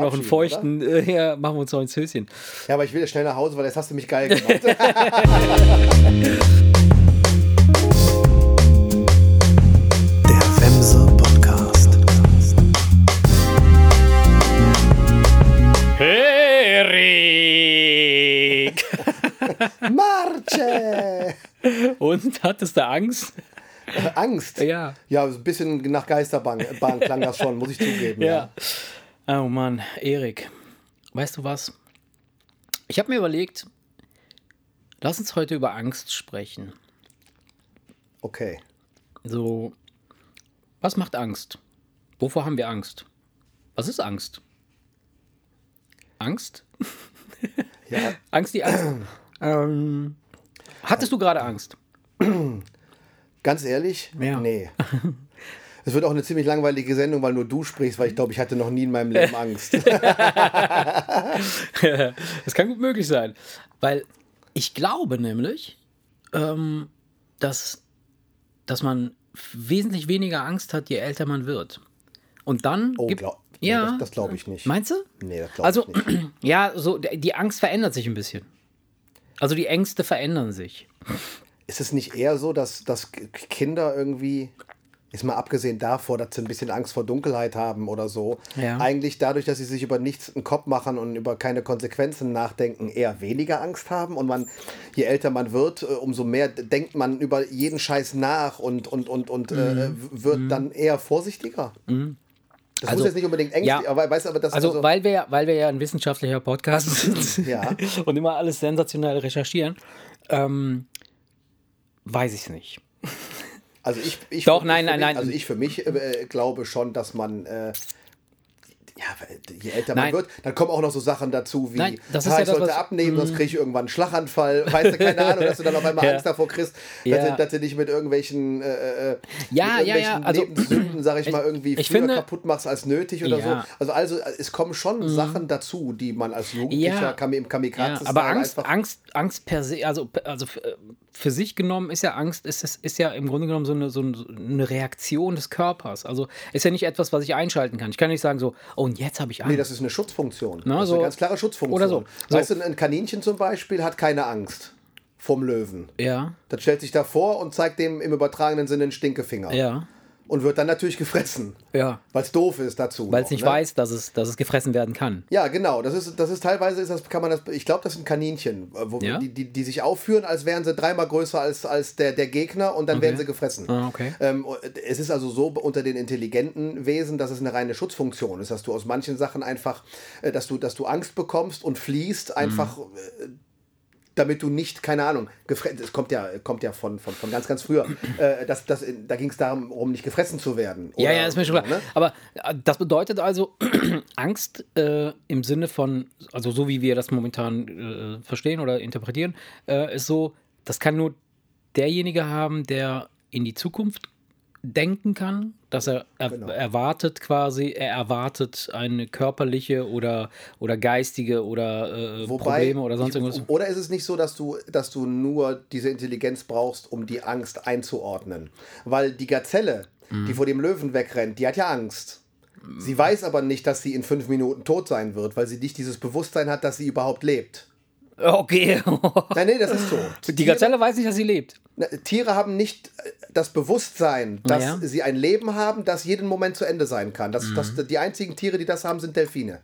noch einen feuchten, äh, ja, machen wir uns noch ins Höschen. Ja, aber ich will jetzt schnell nach Hause, weil jetzt hast du mich geil gemacht. Der Wemse Podcast. Erik! Marce! Und hattest du Angst? Angst. Ja. Ja, so ein bisschen nach Geisterbahn Bahn klang das schon, muss ich zugeben. Ja. Oh Mann, Erik. Weißt du was? Ich habe mir überlegt, lass uns heute über Angst sprechen. Okay. So, was macht Angst? Wovor haben wir Angst? Was ist Angst? Angst? Ja, Angst, die Angst. ähm, hattest du gerade Angst? ganz ehrlich, Ja. nee. Es wird auch eine ziemlich langweilige Sendung, weil nur du sprichst, weil ich glaube, ich hatte noch nie in meinem Leben Angst. das kann gut möglich sein. Weil ich glaube nämlich, ähm, dass, dass man wesentlich weniger Angst hat, je älter man wird. Und dann Oh, gibt glaub, nee, ja, das, das glaube ich nicht. Meinst du? Nee, das glaube Also, ich nicht. ja, so die Angst verändert sich ein bisschen. Also die Ängste verändern sich. Ist es nicht eher so, dass, dass Kinder irgendwie, ist mal abgesehen davor, dass sie ein bisschen Angst vor Dunkelheit haben oder so, Ja. eigentlich dadurch, dass sie sich über nichts einen Kopf machen und über keine Konsequenzen nachdenken, eher weniger Angst haben und man, je älter man wird, äh, umso mehr denkt man über jeden Scheiß nach und, und, und, und äh, wird dann eher vorsichtiger. Das Mhm. Also, muss jetzt nicht unbedingt ängstlich, ja. aber weißt du, aber das Also, weil, wir, ja- weil wir ja ein wissenschaftlicher Podcast sind Ja. und immer alles sensationell recherchieren, ähm, weiß ich es nicht. Also ich, ich Doch, für- nein, nein, mich, nein. Also ich für mich äh, glaube schon, dass man äh, ja, je älter Nein. man wird, dann kommen auch noch so Sachen dazu wie, Nein, das ist "Ah, ja ich das, sollte Mhm. abnehmen, sonst kriege ich irgendwann einen Schlaganfall. Weißt du, keine Ahnung, dass du dann auf einmal Ja. Angst davor kriegst, dass, Ja. du, dass du dich mit irgendwelchen, äh, äh, Ja, mit ja, ja, irgendwelchen also- Lebenssünden, sag ich, mal, irgendwie ich früher finde- kaputt machst als nötig oder Ja. Mhm. so. Also, also es kommen schon Sachen dazu, die man als Jugendlicher Ja. kam, im Ja, Kamikaze aber Angst, Angst, Angst per se, also, also äh, für sich genommen ist ja Angst, ist, ist, ist ja im Grunde genommen so eine, so eine Reaktion des Körpers. Also ist ja nicht etwas, was ich einschalten kann. Ich kann nicht sagen so, oh, und jetzt habe ich Angst. Nee, das ist eine Schutzfunktion. Na, das ist so- eine ganz klare Schutzfunktion. oder so. So. Weißt du, ein Kaninchen zum Beispiel hat keine Angst vom Löwen. ja, Das stellt sich davor und zeigt dem im übertragenen Sinne einen Stinkefinger. ja, Und wird dann natürlich gefressen. ja. Weil es doof ist dazu. Weil es nicht ne? weiß, dass es, dass es gefressen werden kann. Ja, genau. Das ist, das ist teilweise ist das, kann man das, ich glaube, das sind Kaninchen, äh, wo, Ja? die, die, die sich aufführen, als wären sie dreimal größer als, als der, der Gegner und dann werden sie gefressen. Ah, okay. Ähm, es ist also so unter den intelligenten Wesen, dass es eine reine Schutzfunktion ist, dass du aus manchen Sachen einfach, äh, dass du, dass du Angst bekommst und fliehst, einfach äh, damit du nicht, keine Ahnung, gefressen, es kommt ja, kommt ja von, von, von ganz, ganz früher, äh, dass, dass, da ging es darum, um nicht gefressen zu werden. Ja, Oder- ja, ist mir schon klar. ne? Aber äh, das bedeutet also Angst äh, im Sinne von, also so wie wir das momentan äh, verstehen oder interpretieren, äh, ist so, das kann nur derjenige haben, der in die Zukunft denken kann, dass er, er Genau. erwartet quasi, er erwartet eine körperliche oder, oder geistige oder äh, Probleme oder sonst irgendwas. Oder ist es nicht so, dass du, dass du nur diese Intelligenz brauchst, um die Angst einzuordnen? Weil die Gazelle, Mhm. die vor dem Löwen wegrennt, die hat ja Angst. Sie weiß aber nicht, dass sie in fünf Minuten tot sein wird, weil sie nicht dieses Bewusstsein hat, dass sie überhaupt lebt. Okay. Nein, nee, das ist so. Die Gazelle weiß nicht, dass sie lebt. Na, Tiere haben nicht äh, das Bewusstsein, dass Ja. sie ein Leben haben, das jeden Moment zu Ende sein kann. Das, das, die einzigen Tiere, die das haben, sind Delfine.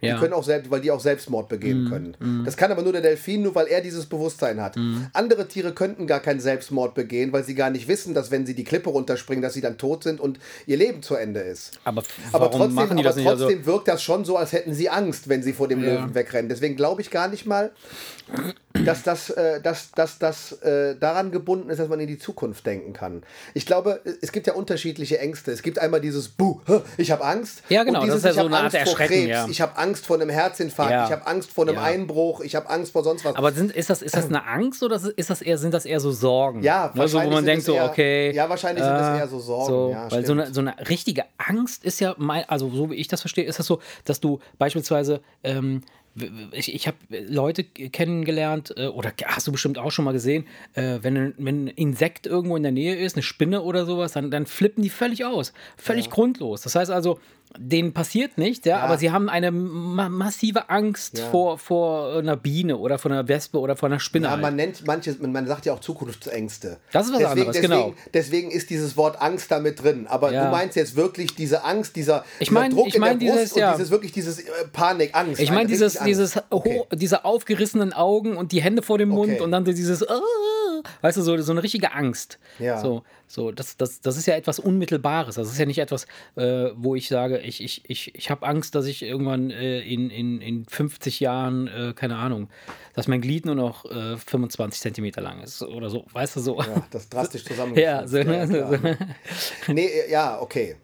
Ja. Die können auch selbst, weil die auch Selbstmord begehen können. Das kann aber nur der Delfin, nur weil er dieses Bewusstsein hat. Andere Tiere könnten gar keinen Selbstmord begehen, weil sie gar nicht wissen, dass wenn sie die Klippe runterspringen, dass sie dann tot sind und ihr Leben zu Ende ist. Aber, Aber trotzdem, aber? Also, trotzdem wirkt das schon so, als hätten sie Angst, wenn sie vor dem Löwen wegrennen. Deswegen glaube ich gar nicht mal, dass das, äh, dass, dass, das äh, daran gebunden ist, dass man in die Zukunft denken kann. Ich glaube, es gibt ja unterschiedliche Ängste. Es gibt einmal dieses Buh, ich habe Angst. Ja, genau, Und das dieses, ist ja so eine Art Erschrecken, Krebs, ja. ich habe Angst vor einem Herzinfarkt, Ja. ich habe Angst vor einem Ja. Einbruch, ich habe Angst vor sonst was. Aber sind, ist, das, ist das eine Angst oder ist das eher, sind das eher so Sorgen? Ja, ne, so, wo wahrscheinlich man sind denkt es so, eher- okay. ja, wahrscheinlich sind es eher so Sorgen, ja, weil so eine, so eine richtige Angst ist ja, mein, also so wie ich das verstehe, ist das so, dass du beispielsweise, ähm, ich, ich habe Leute kennengelernt, äh, oder hast du bestimmt auch schon mal gesehen, äh, wenn, ein- wenn ein Insekt irgendwo in der Nähe ist, eine Spinne oder sowas, dann, dann flippen die völlig aus. Völlig grundlos. Das heißt also, denen passiert nichts, ja, Ja. aber sie haben eine ma massive Angst Ja. vor, vor einer Biene oder vor einer Wespe oder vor einer Spinne. Ja, halt. man nennt manches, man, sagt ja auch Zukunftsängste. Das ist was deswegen, anderes, deswegen, genau. Deswegen ist dieses Wort Angst da mit drin. Aber Ja. du meinst jetzt wirklich diese Angst, dieser, Ich dieser mein- Druck ich in mein der Brust dieses, und ja. dieses wirklich dieses äh, Panik, Angst. Ich meine, dieses, Angst. Dieses Okay. diese aufgerissenen Augen und die Hände vor dem Mund Okay. und dann dieses, ah, weißt du, so, so eine richtige Angst. Ja. So, so das, das, das ist ja etwas Unmittelbares. Das ist ja nicht etwas, äh, wo ich sage, ich, ich, ich, ich habe Angst, dass ich irgendwann äh, in, in, in 50 Jahren, äh, keine Ahnung, dass mein Glied nur noch äh, 25 Zentimeter lang ist oder so, weißt du, so. Ja, das drastisch zusammengefügt. Ja, so, ne, klar. so, Nee, äh, ja, okay.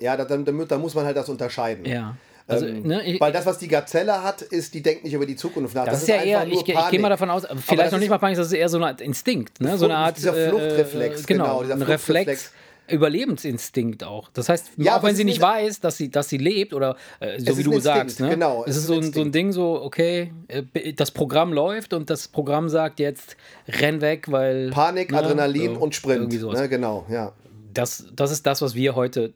Ja, da, dann, da muss man halt das unterscheiden. ja. Also, Ähm, ne, ich, Weil das, was die Gazelle hat, ist, die denkt nicht über die Zukunft nach. Das, ist ja einfach eher, nur ich, ich gehe mal davon aus, vielleicht das noch nicht mal Panik, das ist eher so eine Art Instinkt, ne? so eine Art dieser äh, Fluchtreflex, äh, genau, genau, ein Reflex. Überlebensinstinkt auch. Das heißt, Ja, auch wenn sie nicht weiß, dass sie, dass sie lebt oder äh, so wie du ein sagst, Instinkt, ne? genau, es es ist so ein so ein Instinkt. Ding, so okay, äh, das Programm läuft und das Programm sagt jetzt renn weg, weil Panik, ne, Adrenalin so, und Sprint. Ne, genau, ja. Das, das ist das, was wir heute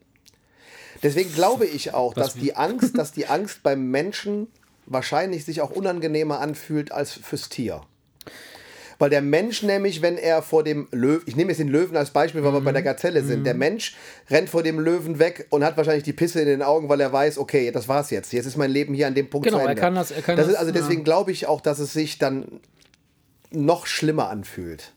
Deswegen glaube ich auch, dass die Angst, dass die Angst beim Menschen wahrscheinlich sich auch unangenehmer anfühlt als fürs Tier. Weil der Mensch nämlich, wenn er vor dem Löwen, ich nehme jetzt den Löwen als Beispiel, weil wir bei der Mhm. Gazelle sind, der Mensch rennt vor dem Löwen weg und hat wahrscheinlich die Pisse in den Augen, weil er weiß, okay, das war's jetzt. Jetzt ist mein Leben hier an dem Punkt Genau, zu er Ende. kann das- er kann das ist, also deswegen glaube ich auch, dass es sich dann noch schlimmer anfühlt.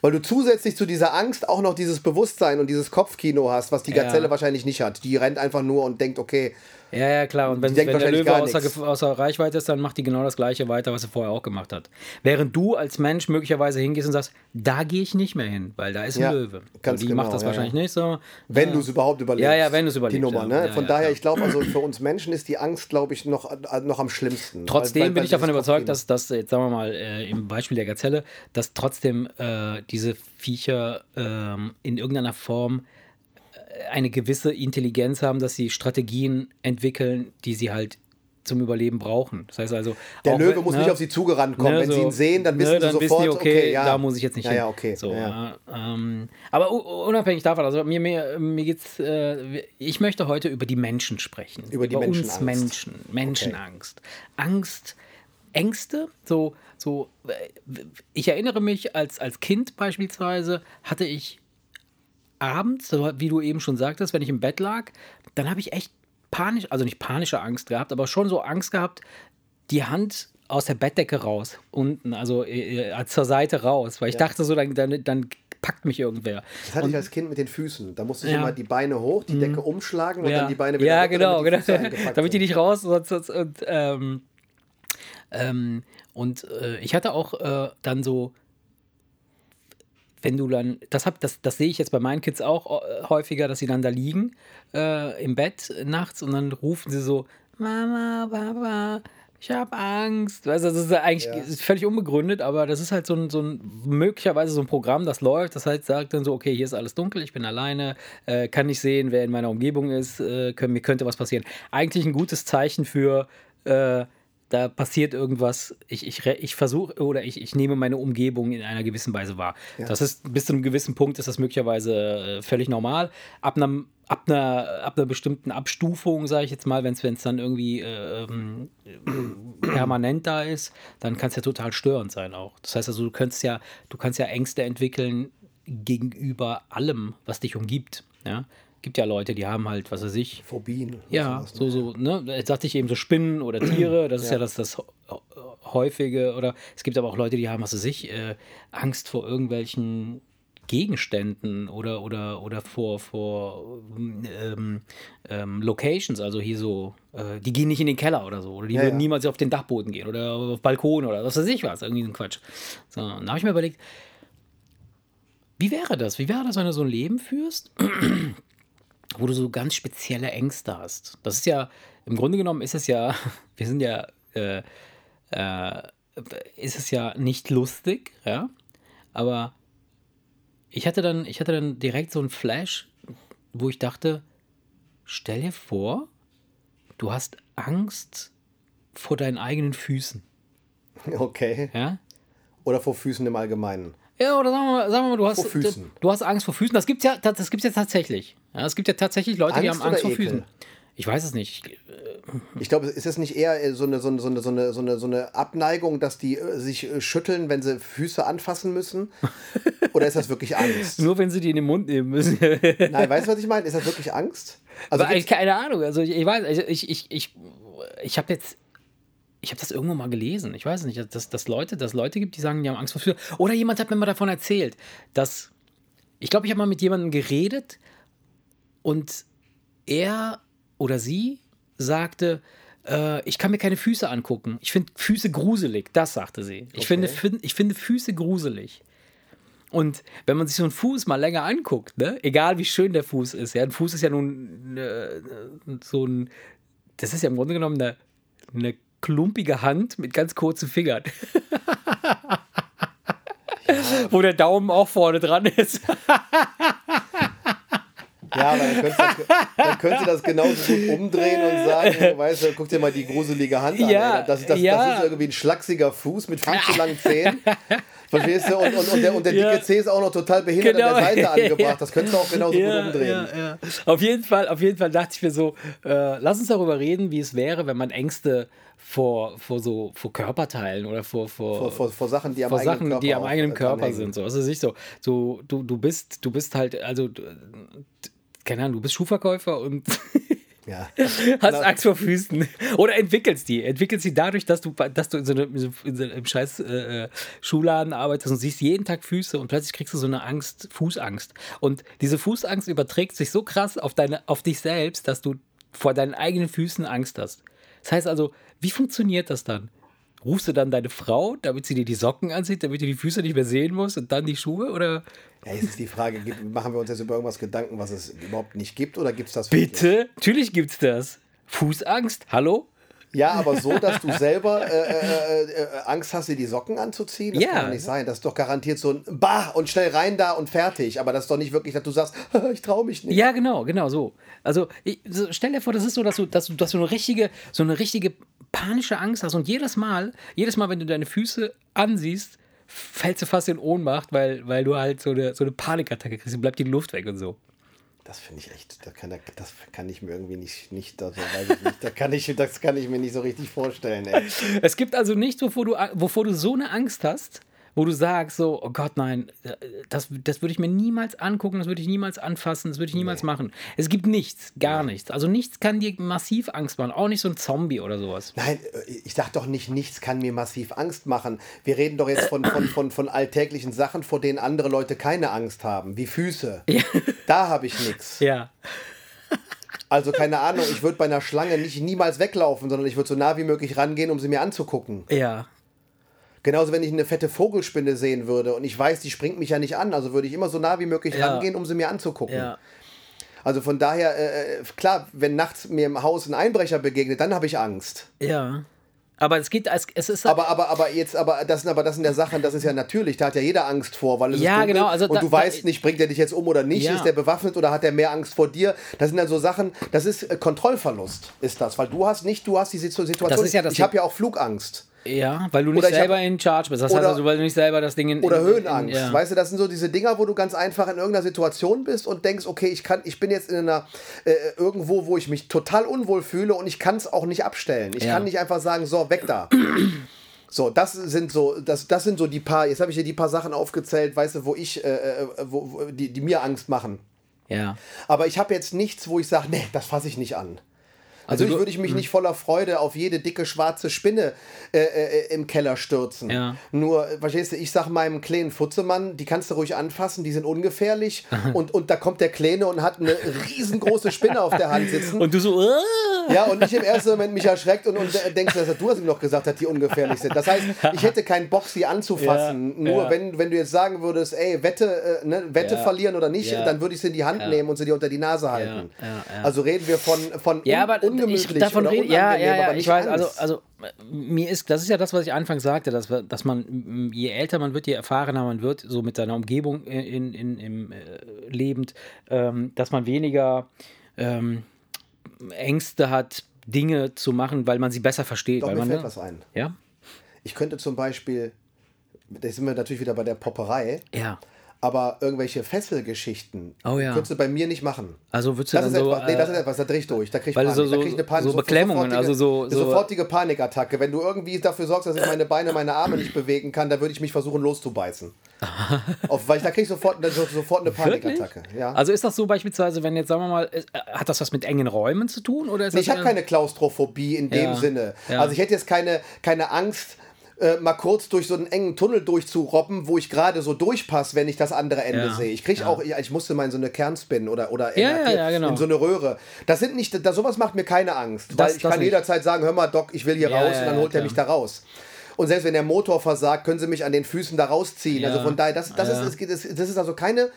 Weil du zusätzlich zu dieser Angst auch noch dieses Bewusstsein und dieses Kopfkino hast, was die Ja. Gazelle wahrscheinlich nicht hat. Die rennt einfach nur und denkt, okay, Ja, ja, klar. Und wenn, wenn der Löwe außer, außer Reichweite ist, dann macht die genau das Gleiche weiter, was sie vorher auch gemacht hat. Während du als Mensch möglicherweise hingehst und sagst, da gehe ich nicht mehr hin, weil da ist ein Ja, Löwe. ganz die genau, macht das ja, wahrscheinlich ja. nicht so. wenn du es überhaupt überlebst. Ja, ja, wenn du es überlebst, Die Nummer, ne? Von daher, ich glaube, also für uns Menschen ist die Angst, glaube ich, noch, äh, noch am schlimmsten. Trotzdem Weil- weil- bin ich weil davon überzeugt, dass, dass jetzt sagen wir mal äh, im Beispiel der Gazelle, dass trotzdem äh, diese Viecher ähm, in irgendeiner Form äh, eine gewisse Intelligenz haben, dass sie Strategien entwickeln, die sie halt zum Überleben brauchen. Das heißt also, Der auch Löwe wenn- muss ne, nicht auf sie zugerannt kommen. ne, Wenn sie so, ihn sehen, dann ne, wissen sie dann sofort, die, okay, ja. da muss ich jetzt nicht ja, hin. Ja, okay. So, ja. ähm, aber unabhängig davon, also mir, mir, mir geht's, äh, ich möchte heute über die Menschen sprechen. Über die uns Menschenangst. Menschen. Menschenangst. Angst, Ängste, so, so, ich erinnere mich, als, als Kind beispielsweise hatte ich abends, so wie du eben schon sagtest, wenn ich im Bett lag, dann habe ich echt panisch, also nicht panische Angst gehabt, aber schon so Angst gehabt, die Hand aus der Bettdecke raus, unten, also äh, äh, zur Seite raus, weil ich dachte so, dann, dann, dann packt mich irgendwer. Das hatte ich als Kind mit den Füßen. Da musste ich Ja. Mhm. immer die Beine hoch, die Decke umschlagen und ja. dann die Beine wieder Ja, runter, genau, damit die genau. Damit die nicht raus sonst, sonst, und ähm, ähm, und äh, ich hatte auch äh, dann so wenn du dann, das, hab, das, das sehe ich jetzt bei meinen Kids auch äh, häufiger, dass sie dann da liegen äh, im Bett nachts und dann rufen sie so, Mama, Papa, ich habe Angst. Weißt du, das ist eigentlich Ja. völlig unbegründet, aber das ist halt so ein, so ein, möglicherweise so ein Programm, das läuft, das halt sagt dann so, okay, hier ist alles dunkel, ich bin alleine, äh, kann nicht sehen, wer in meiner Umgebung ist, äh, können, mir könnte was passieren. Eigentlich ein gutes Zeichen für, äh, da passiert irgendwas, ich, ich, ich versuche oder ich, ich nehme meine Umgebung in einer gewissen Weise wahr. Das ist bis zu einem gewissen Punkt ist das möglicherweise äh, völlig normal. Ab einem ab einer, ab einer bestimmten Abstufung, sage ich jetzt mal, wenn es dann irgendwie äh, ähm, permanent da ist, dann kann es ja total störend sein auch. Das heißt also, du kannst ja, du kannst ja Ängste entwickeln gegenüber allem, was dich umgibt. Ja? Gibt ja Leute, die haben halt, was weiß ich, Phobien. ja, sowas, ne? so, so, ne? Jetzt sagte ich eben so Spinnen oder Tiere, das ist ja, das, das häufige, oder es gibt aber auch Leute, die haben, was weiß ich, äh, Angst vor irgendwelchen Gegenständen oder, oder, oder vor, vor ähm, ähm, Locations, also hier so, äh, die gehen nicht in den Keller oder so, oder die Ja, würden ja. niemals auf den Dachboden gehen oder auf Balkon oder was weiß ich was, irgendwie so ein Quatsch. So, und da habe ich mir überlegt, wie wäre das? Wie wäre das, wenn du so ein Leben führst, wo du so ganz spezielle Ängste hast? Das ist ja, im Grunde genommen ist es ja, wir sind ja, äh, äh, ist es ja nicht lustig, ja, aber ich hatte dann, ich hatte dann direkt so einen Flash, wo ich dachte, stell dir vor, du hast Angst vor deinen eigenen Füßen, Okay. ja? Oder vor Füßen im Allgemeinen. Ja, oder sagen wir mal, sagen wir mal du, hast, Füßen. du hast Angst vor Füßen. Das gibt es ja, das gibt's ja tatsächlich. Ja, es gibt ja tatsächlich Leute, die Angst haben Angst vor Ekel? Füßen. Ich weiß es nicht. Ich, Ich glaube, ist es nicht eher äh, so eine, so eine, so eine, so eine, so eine, Abneigung, dass die äh, sich äh, schütteln, wenn sie Füße anfassen müssen? Oder ist das wirklich Angst? nur wenn sie die in den Mund nehmen müssen. Nein, weißt du, was ich meine? Ist das wirklich Angst? Also keine Ahnung. Also ich, ich weiß, also ich, ich, ich, ich habe jetzt, ich habe das irgendwo mal gelesen. Ich weiß nicht, dass, dass Leute, dass Leute gibt, die sagen, die haben Angst vor Füßen. Oder jemand hat mir mal davon erzählt, dass ich glaube, ich habe mal mit jemandem geredet und er oder sie sagte, äh, ich kann mir keine Füße angucken. Ich finde Füße gruselig. Das sagte sie. Ich, finde, fin- ich finde Füße gruselig. Und wenn man sich so einen Fuß mal länger anguckt, ne, egal wie schön der Fuß ist, ja, ein Fuß ist ja nun äh, so ein, das ist ja im Grunde genommen eine, eine klumpige Hand mit ganz kurzen Fingern. Wo der Daumen auch vorne dran ist. Ja, aber dann könntest, du das, dann könntest das genauso gut umdrehen und sagen, weißt du, guck dir mal die gruselige Hand an. Ja, ey. das, das, ja. das ist irgendwie ein schlachsiger Fuß mit viel zu langen Zähnen. Verstehst du? Und, und, und der, und der Ja. dicke Zeh ist auch noch total behindert Genau. an der Seite Ja. angebracht. Das könntest du auch genauso gut umdrehen. Ja, ja. Auf jeden Fall, auf jeden Fall dachte ich mir so, äh, lass uns darüber reden, wie es wäre, wenn man Ängste vor, vor so vor Körperteilen oder vor, vor, Vor, vor, vor Sachen, die am vor eigenen Sachen, Körper die am eigenen Körper sind. So. Also nicht so, so du, du bist, du bist halt, also du- keine Ahnung, du bist Schuhverkäufer und Ja. hast Angst vor Füßen. Oder entwickelst die. Entwickelst die dadurch, dass du, dass du in so, eine, in so einem scheiß äh, äh, Schuhladen arbeitest und siehst jeden Tag Füße und plötzlich kriegst du so eine Angst, Fußangst. Und diese Fußangst überträgt sich so krass auf, deine, auf dich selbst, dass du vor deinen eigenen Füßen Angst hast. Das heißt also, wie funktioniert das dann? Rufst du dann deine Frau, damit sie dir die Socken anzieht, damit du die Füße nicht mehr sehen musst und dann die Schuhe? Oder Ja, jetzt ist die Frage, gibt- machen wir uns jetzt über irgendwas Gedanken, was es überhaupt nicht gibt oder gibt es das wirklich? bitte? Natürlich gibt's das. Fußangst? Hallo? Ja, aber so, dass du selber äh, äh, äh, Angst hast, dir die Socken anzuziehen, das Ja. kann doch nicht sein. Das ist doch garantiert so ein Bah und schnell rein da und fertig. Aber das ist doch nicht wirklich, dass du sagst, ich traue mich nicht. Ja, genau, genau so. Also ich, so, stell dir vor, das ist so, dass du, dass du, dass du eine richtige, so eine richtige panische Angst hast und jedes Mal, jedes Mal, wenn du deine Füße ansiehst, fällst du fast in Ohnmacht, weil, weil du halt so eine, so eine Panikattacke kriegst und bleibt die Luft weg und so. Das finde ich echt, das kann, das kann ich mir irgendwie nicht, nicht, das weiß ich nicht. Das kann ich, das kann ich mir nicht so richtig vorstellen. Ey. Es gibt also nichts, wovor du, wovor du so eine Angst hast, wo du sagst so, oh Gott, nein, das, das würde ich mir niemals angucken, das würde ich niemals anfassen, das würde ich niemals machen. Es gibt nichts, gar nichts. Also nichts kann dir massiv Angst machen, auch nicht so ein Zombie oder sowas. Nein, äh, ich sag doch nicht, nichts kann mir massiv Angst machen. Wir reden doch jetzt von, von, von, von alltäglichen Sachen, vor denen andere Leute keine Angst haben, wie Füße. Da habe ich nichts. Ja. Also keine Ahnung, ich würde bei einer Schlange nicht niemals weglaufen, sondern ich würde so nah wie möglich rangehen, um sie mir anzugucken. Ja. Genauso, wenn ich eine fette Vogelspinne sehen würde und ich weiß, die springt mich ja nicht an, also würde ich immer so nah wie möglich Ja. rangehen, um sie mir anzugucken. Ja. Also von daher, äh, klar, wenn nachts mir im Haus ein Einbrecher begegnet, dann habe ich Angst. Ja. Aber es geht, es, ist. Aber, aber, aber jetzt, aber das sind aber das sind ja Sachen, das ist ja natürlich, da hat ja jeder Angst vor, weil es Ja, ist dunkel genau, also und da- du da- weißt nicht, bringt er dich jetzt um oder nicht, Ja. ist der bewaffnet oder hat er mehr Angst vor dir? Das sind dann so Sachen, das ist äh, Kontrollverlust, ist das, weil du hast nicht, du hast die Situ- Situation, Das ist ja das ich habe ja auch Flugangst. Ja, weil du nicht selber hab- in Charge bist. Das oder- heißt also, weil du nicht selber das Ding in. Oder in, Höhenangst. In, ja. Weißt du, das sind so diese Dinger, wo du ganz einfach in irgendeiner Situation bist und denkst, okay, ich kann, ich bin jetzt in einer äh, irgendwo, wo ich mich total unwohl fühle und ich kann es auch nicht abstellen. Ich Ja. kann nicht einfach sagen, so, weg da. So, das sind so, das, das sind so die paar, jetzt habe ich hier die paar Sachen aufgezählt, weißt du, wo ich, äh, äh, wo, wo, die, die mir Angst machen. ja. Aber ich habe jetzt nichts, wo ich sage, nee, das fasse ich nicht an. Also Natürlich du- würde ich mich nicht voller Freude auf jede dicke schwarze Spinne äh, äh, im Keller stürzen. Ja. Nur, äh, verstehst du, ich sag meinem kleinen Futzemann, die kannst du ruhig anfassen, die sind ungefährlich. und, und da kommt der Kleine und hat eine riesengroße Spinne auf der Hand sitzen. Und du so. "Ah!" Ja, und nicht im ersten Moment mich erschreckt und, und äh, denkst, dass du hast ihm noch gesagt, dass die ungefährlich sind. Das heißt, ich hätte keinen Bock, sie anzufassen. Ja, Nur ja. Wenn, wenn du jetzt sagen würdest, ey, Wette, äh, ne, Wette Ja. verlieren oder nicht, dann würde ich sie in die Hand nehmen und sie dir unter die Nase halten. Also reden wir von, von Ja, un aber ungemütlich ich, davon oder rede, ja, ja, ja, aber ich weiß, also, Angst. also äh, mir ist, das ist ja das, was ich anfangs sagte, dass, dass man, je älter man wird, je erfahrener man wird, so mit seiner Umgebung in, in, im, äh, lebend, ähm, dass man weniger ähm, Ängste hat, Dinge zu machen, weil man sie besser versteht. Doch, weil mir man, fällt ne? was ein. Ja? Ich könnte zum Beispiel, da sind wir natürlich wieder bei der Popperei, Ja. Aber irgendwelche Fesselgeschichten Oh ja. könntest du bei mir nicht machen. Also würdest du Das dann ist so. etwas, nee, das ist äh, etwas, da dreh ich durch. Da krieg ich Panik. so- da so- krieg ich eine Panik. so Beklemmungen, also so- eine so- sofortige Panikattacke. Wenn du irgendwie dafür sorgst, dass ich meine Beine, meine Arme nicht bewegen kann, dann würde ich mich versuchen loszubeißen. Auf, weil ich, da krieg ich sofort, so- sofort eine? Panikattacke. Ja. Also ist das so beispielsweise, wenn jetzt, sagen wir mal, ist- äh, hat das was mit engen Räumen zu tun? Oder ist Nee, ich habe keine Klaustrophobie in dem Ja, Sinne. ja. Also ich hätte jetzt keine, keine Angst, äh, mal kurz durch so einen engen Tunnel durchzurobben, wo ich gerade so durchpasse, wenn ich das andere Ende Ja, sehe. Ich kriege ja. auch, ja, ich musste mal in so eine Kernspin oder, oder in, ja, genau. in so eine Röhre. Das sind nicht, das, sowas macht mir keine Angst, Das- weil ich kann nicht. jederzeit sagen, hör mal Doc, ich will hier raus und dann holt er mich da raus. Und selbst wenn der Motor versagt, können sie mich an den Füßen da rausziehen. Also von daher, das, das, ist, das, das ist also keine,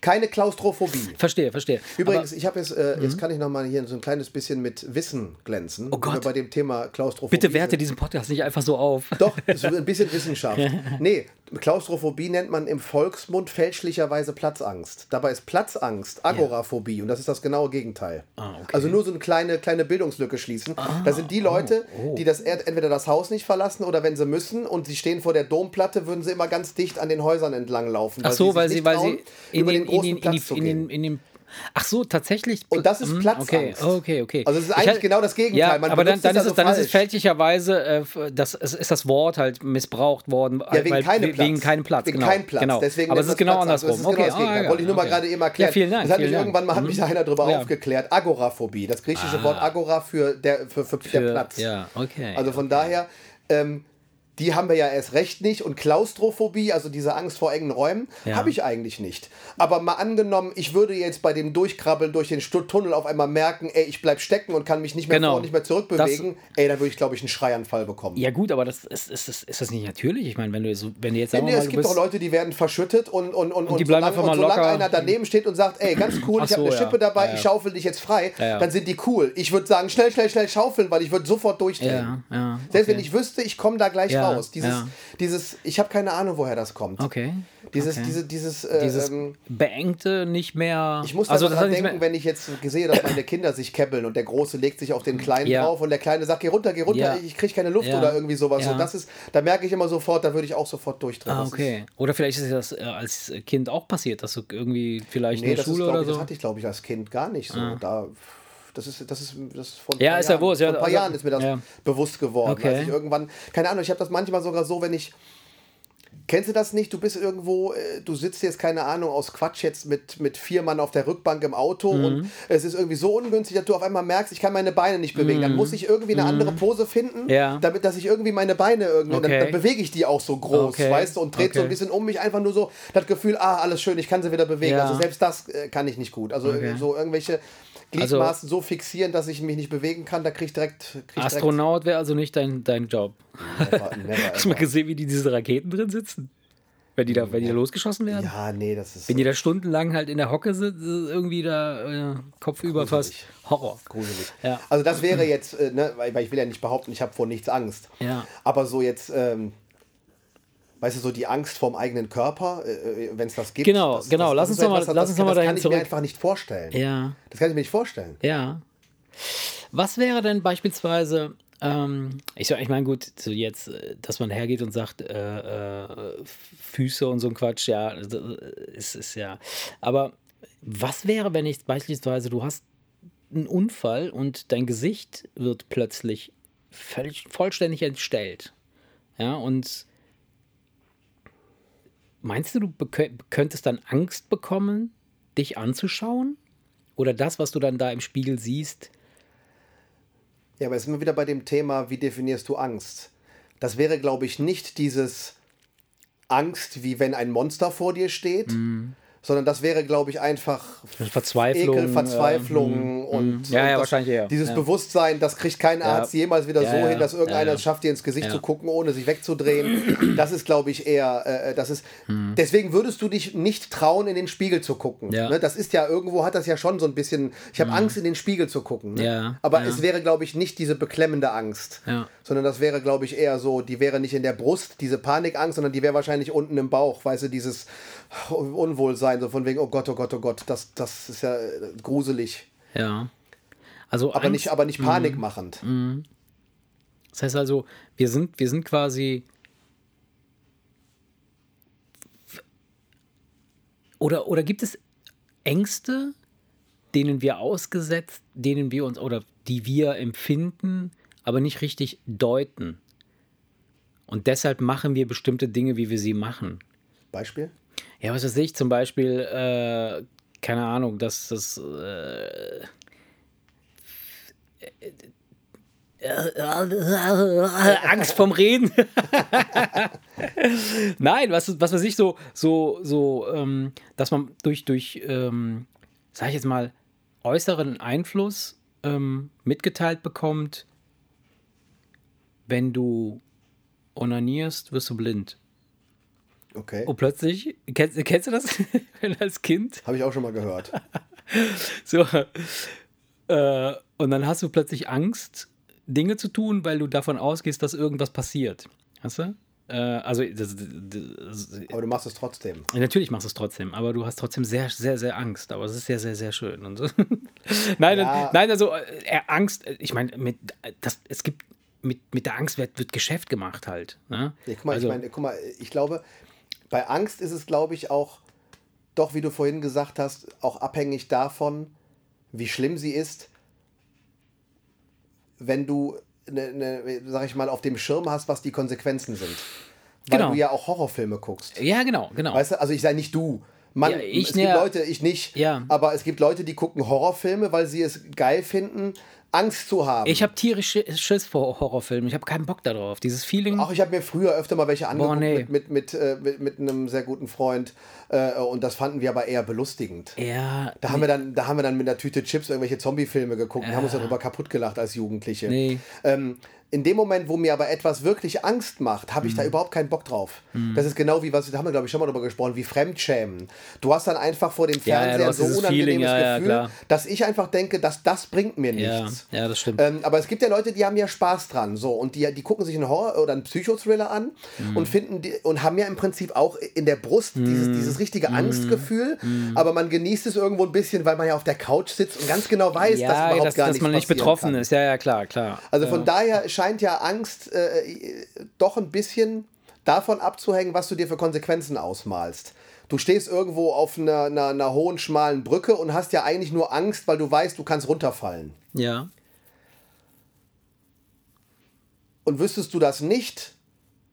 keine Klaustrophobie. Verstehe, verstehe. Übrigens, ich habe jetzt, äh, jetzt kann ich noch mal hier so ein kleines bisschen mit Wissen glänzen. Mhm. Oh Gott. Bei dem Thema Klaustrophobie. Bitte werte diesen Podcast nicht einfach so auf. Doch, so ein bisschen Wissenschaft. Nee, Klaustrophobie nennt man im Volksmund fälschlicherweise Platzangst. Dabei ist Platzangst Agoraphobie und das ist das genaue Gegenteil. Ah, okay. Also nur so eine kleine, kleine Bildungslücke schließen. das sind die Leute, oh. die das ent- entweder das Haus nicht verlassen oder wenn sie müssen und sie stehen vor der Domplatte, würden sie immer ganz dicht an den Häusern entlang laufen. Ach so, weil sie, weil trauen, sie in den, den in großen den, in, Platz die, zu in, gehen. den, in dem. Ach so, tatsächlich. Und das ist Hm, Platzangst. Okay, okay, okay. Also es ist Ich eigentlich hab- genau das Gegenteil. Ja, Man aber dann, dann, ist es, also dann ist es fälschlicherweise, äh, das, ist das Wort halt missbraucht worden. Ja, wegen weil, keinem Platz. Wegen keinem Platz, Wegen genau. keinem Platz. Genau. Deswegen aber es nennt ist genau Platzangst. andersrum. Das ist genau okay. das Gegenteil. ah, Wollte ich nur mal okay. gerade eben erklären. Ja, vielen Dank. Das hat mich Dank. irgendwann mal hat mich da einer drüber Ja. aufgeklärt. Agoraphobie. Das griechische Wort Agora für, der, für, für, der Für- Platz. Ja, okay. Also von daher, ähm, die haben wir ja erst recht nicht. Und Klaustrophobie, also diese Angst vor engen Räumen, Ja. habe ich eigentlich nicht. Aber mal angenommen, ich würde jetzt bei dem Durchkrabbeln durch den Tunnel auf einmal merken, ey, ich bleib stecken und kann mich nicht mehr Genau. vor und nicht mehr zurückbewegen, ey, dann würde ich, glaube ich, einen Schreianfall bekommen. ja, gut, aber das ist, ist, ist, ist das nicht natürlich? Ich meine, wenn du, so, wenn du jetzt sagen Nee, mal, es gibt auch Leute, die werden verschüttet und, und, und, und, die bleiben solange, einfach mal und solange locker. einer daneben steht und sagt, ey, ganz cool, Ach ich habe so, eine ja. Schippe dabei, Ja, ich schaufel dich jetzt frei, dann sind die cool. Ich würde sagen, schnell, schnell, schnell schaufeln, weil ich würde sofort durchdrehen. Selbst wenn okay. ich wüsste, ich komme da gleich Ja, raus. Dieses, ja. dieses ich habe keine Ahnung, woher das kommt. Okay. Dieses, okay. diese, dieses, äh, Dieses ähm, beengte nicht mehr. ich muss also das daran denken, wenn ich jetzt sehe, dass meine Kinder sich kebbeln und der Große legt sich auf den Kleinen Ja. drauf und der Kleine sagt, geh runter, geh runter, Ja. ich kriege keine Luft oder irgendwie sowas. Und das ist, da merke ich immer sofort, da würde ich auch sofort durchdrehen. Ah, Das ist- okay. Oder vielleicht ist das äh, als Kind auch passiert, dass du irgendwie vielleicht Nee, in der das, ist, Schule glaub oder ich, das so. hatte ich, glaube ich, als Kind gar nicht so. Da, das ist, das ist, das ist vor ein Ja, paar ist ja Jahren, ja, vor ein paar also- Jahren ist mir das ja. bewusst geworden. Okay. Als ich irgendwann, keine Ahnung, ich habe das manchmal sogar so, wenn ich, Kennst du das nicht? Du bist irgendwo, äh, du sitzt jetzt, keine Ahnung, aus Quatsch jetzt mit, mit vier Mann auf der Rückbank im Auto Mhm. und es ist irgendwie so ungünstig, dass du auf einmal merkst, ich kann meine Beine nicht bewegen. Dann muss ich irgendwie eine andere Pose finden, Mhm. Ja. damit, dass ich irgendwie meine Beine irgendwie, Okay. dann, dann bewege ich die auch so groß, Okay. weißt du, und dreht so ein Okay. bisschen um mich einfach nur so, das Gefühl, ah, alles schön, ich kann sie wieder bewegen. Ja. Also selbst das äh, kann ich nicht gut. Also Okay. so irgendwelche Also- Gliedmaßen so fixieren, dass ich mich nicht bewegen kann, da krieg ich direkt. Krieg Astronaut wäre also nicht dein, dein Job. never, never, Hast du mal gesehen, wie die diese Raketen drin sitzen? Wenn die da, wenn die da losgeschossen werden? Ja, nee, das ist Wenn die da stundenlang halt in der Hocke sind, irgendwie da äh, kopfüber fast. Horror. gruselig. Ja. Also das wäre jetzt, äh, ne, weil, weil ich will ja nicht behaupten, ich habe vor nichts Angst. Ja. Aber so jetzt, ähm, weißt du, so die Angst vorm eigenen Körper, äh, wenn es das gibt. Genau, das, genau. Das, Lass das uns ist noch mal- etwas, das, lass uns noch mal das dahin kann ich zurück. mir einfach nicht vorstellen. Ja. Das kann ich mir nicht vorstellen. Ja. Was wäre denn beispielsweise, ähm, ich, sag- ich meine, gut, so jetzt, äh, dass man hergeht und sagt, äh, äh, Füße und so ein Quatsch, ja, das ist, ist ja. Aber was wäre, wenn ich beispielsweise, du hast einen Unfall und dein Gesicht wird plötzlich völlig, vollständig entstellt? Ja, und meinst du, du könntest dann Angst bekommen, dich anzuschauen? Oder das, was du dann da im Spiegel siehst, Ja, aber jetzt sind wir wieder bei dem Thema, wie definierst du Angst? Das wäre, glaube ich, nicht dieses Angst, wie wenn ein Monster vor dir steht, sondern das wäre, glaube ich, einfach Verzweiflung. Ekel, Verzweiflung äh, hm, und, hm. Ja, und ja, wahrscheinlich eher. dieses Ja. Bewusstsein, das kriegt kein Arzt jemals wieder Ja, so ja. hin, dass irgendeiner Ja, ja. es schafft, dir ins Gesicht Ja. zu gucken, ohne sich wegzudrehen. Das ist, glaube ich, eher, äh, das ist, Hm. deswegen würdest du dich nicht trauen, in den Spiegel zu gucken. Ja. Ne? Das ist ja, irgendwo hat das ja schon so ein bisschen, ich habe Angst, in den Spiegel zu gucken. Ne? Hm. Ja, Aber ja. es wäre, glaube ich, nicht diese beklemmende Angst, Ja. sondern das wäre, glaube ich, eher so, die wäre nicht in der Brust, diese Panikangst, sondern die wäre wahrscheinlich unten im Bauch, weißt du, dieses Unwohlsein, so von wegen, oh Gott, oh Gott, oh Gott, das, das ist ja äh, gruselig. Ja. Also Aber Angst, nicht, aber nicht panikmachend. Das heißt also, wir sind, wir sind quasi. oder, oder gibt es Ängste, denen wir ausgesetzt, denen wir uns oder die wir empfinden, aber nicht richtig deuten? Und deshalb machen wir bestimmte Dinge, wie wir sie machen. Beispiel? Ja, was weiß ich, zum Beispiel, äh, keine Ahnung, dass das. Äh, Angst vom Reden. Nein, was, was weiß ich, so, so, so, ähm, dass man durch, durch ähm, sag ich jetzt mal, äußeren Einfluss ähm, mitgeteilt bekommt, wenn du onanierst, wirst du blind. Okay. Und plötzlich, kennst, kennst du das als Kind? Habe ich auch schon mal gehört. So, äh, und dann hast du plötzlich Angst, Dinge zu tun, weil du davon ausgehst, dass irgendwas passiert. Hast du? Äh, also, das, das, Aber du machst es trotzdem. natürlich machst du es trotzdem, aber du hast trotzdem sehr, sehr, sehr Angst. Aber es ist sehr, sehr, sehr schön. Und so. nein, Ja. nein, also äh, Angst, äh, ich meine, mit, das, es gibt, mit, mit der Angst wird, wird Geschäft gemacht halt. Ne? Ja, guck, mal, also, ich meine, guck mal, ich glaube, bei Angst ist es, glaube ich, auch doch, wie du vorhin gesagt hast, auch abhängig davon, wie schlimm sie ist, wenn du, ne, ne, sag ich mal, auf dem Schirm hast, was die Konsequenzen sind. Weil Genau. du ja auch Horrorfilme guckst. ja, genau, genau. Weißt du, also ich sei nicht du. Mann, Ja, ich es ne- gibt Leute, ich nicht, Ja. aber es gibt Leute, die gucken Horrorfilme, weil sie es geil finden, Angst zu haben. Ich habe tierisch Schi- Schiss vor Horrorfilmen. Ich habe keinen Bock darauf. Dieses Feeling. Auch ich habe mir früher öfter mal welche angeguckt nee. mit, mit, mit, äh, mit, mit einem sehr guten Freund äh, und das fanden wir aber eher belustigend. ja, Da haben, wir dann, da haben wir dann mit einer Tüte Chips irgendwelche Zombie-Filme geguckt und haben uns darüber kaputt gelacht als Jugendliche. Nee. Ähm, in dem Moment, wo mir aber etwas wirklich Angst macht, habe ich Mhm. da überhaupt keinen Bock drauf. Das ist genau wie, was da haben wir, glaube ich, schon mal drüber gesprochen, wie Fremdschämen. Du hast dann einfach vor dem Ja, ja, Fernseher hast so dieses unangenehmes Feeling, ja, ja, Gefühl, klar. dass ich einfach denke, dass das bringt mir ja, nichts. ja, das stimmt. Ähm, aber es gibt ja Leute, die haben ja Spaß dran, so und die, die gucken sich einen Horror oder einen Psychothriller an Mhm. und finden die, und haben ja im Prinzip auch in der Brust Mhm. dieses, dieses richtige Angstgefühl, aber man genießt es irgendwo ein bisschen, weil man ja auf der Couch sitzt und ganz genau weiß, dass ja, überhaupt dass, gar dass nichts man nicht betroffen kann. ist. Ja, ja, klar, klar. Also von daher scheint ja Angst äh, doch ein bisschen davon abzuhängen, was du dir für Konsequenzen ausmalst. Du stehst irgendwo auf einer, einer, einer hohen, schmalen Brücke und hast ja eigentlich nur Angst, weil du weißt, du kannst runterfallen. Ja. Und wüsstest du das nicht,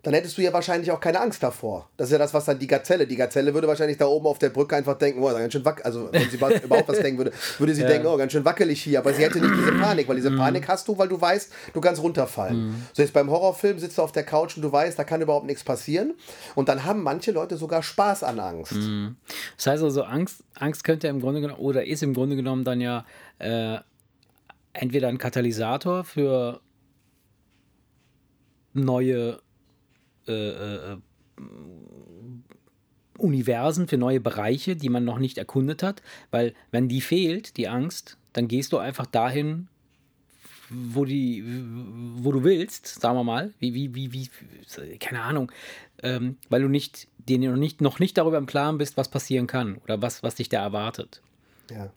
dann hättest du ja wahrscheinlich auch keine Angst davor. Das ist ja das, was dann die Gazelle. Die Gazelle würde wahrscheinlich da oben auf der Brücke einfach denken, oh, ganz schön wackelig. Also, wenn sie überhaupt was denken würde, würde sie denken, oh, ganz schön wackelig hier. Aber sie hätte nicht diese Panik, weil diese Panik hast du, weil du weißt, du kannst runterfallen. So jetzt beim Horrorfilm sitzt du auf der Couch und du weißt, da kann überhaupt nichts passieren. Und dann haben manche Leute sogar Spaß an Angst. Das heißt also, Angst, Angst könnte im Grunde genommen, oder ist im Grunde genommen dann ja äh, entweder ein Katalysator für neue äh, äh, Universen, für neue Bereiche, die man noch nicht erkundet hat. Weil wenn die fehlt, die Angst, dann gehst du einfach dahin, wo die, wo du willst, sagen wir mal, wie, wie, wie, wie, keine Ahnung, ähm, weil du nicht, dir noch nicht, noch nicht darüber im Klaren bist, was passieren kann oder was, was dich da erwartet. Ja.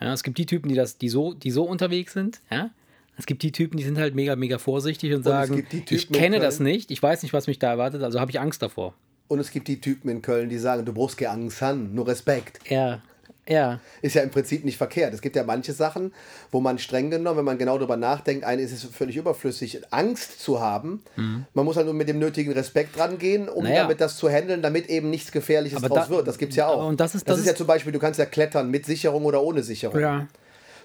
Ja, es gibt die Typen, die das, die so, die so unterwegs sind, ja. Es gibt die Typen, die sind halt mega, mega vorsichtig und es sagen, ich kenne das nicht, ich weiß nicht, was mich da erwartet, also habe ich Angst davor. Und es gibt die Typen in Köln, die sagen, du brauchst keine Angst haben, nur Respekt. Ja, ja, Ist ja im Prinzip nicht verkehrt. Es gibt ja manche Sachen, wo man streng genommen, wenn man genau darüber nachdenkt, eine ist es völlig überflüssig, Angst zu haben. Man muss halt nur mit dem nötigen Respekt rangehen, um Mhm. Naja. damit das zu handeln, damit eben nichts Gefährliches Aber draus da- wird. Das gibt es ja auch. und das ist- das das ist ja ist- zum Beispiel, du kannst ja klettern mit Sicherung oder ohne Sicherung. ja.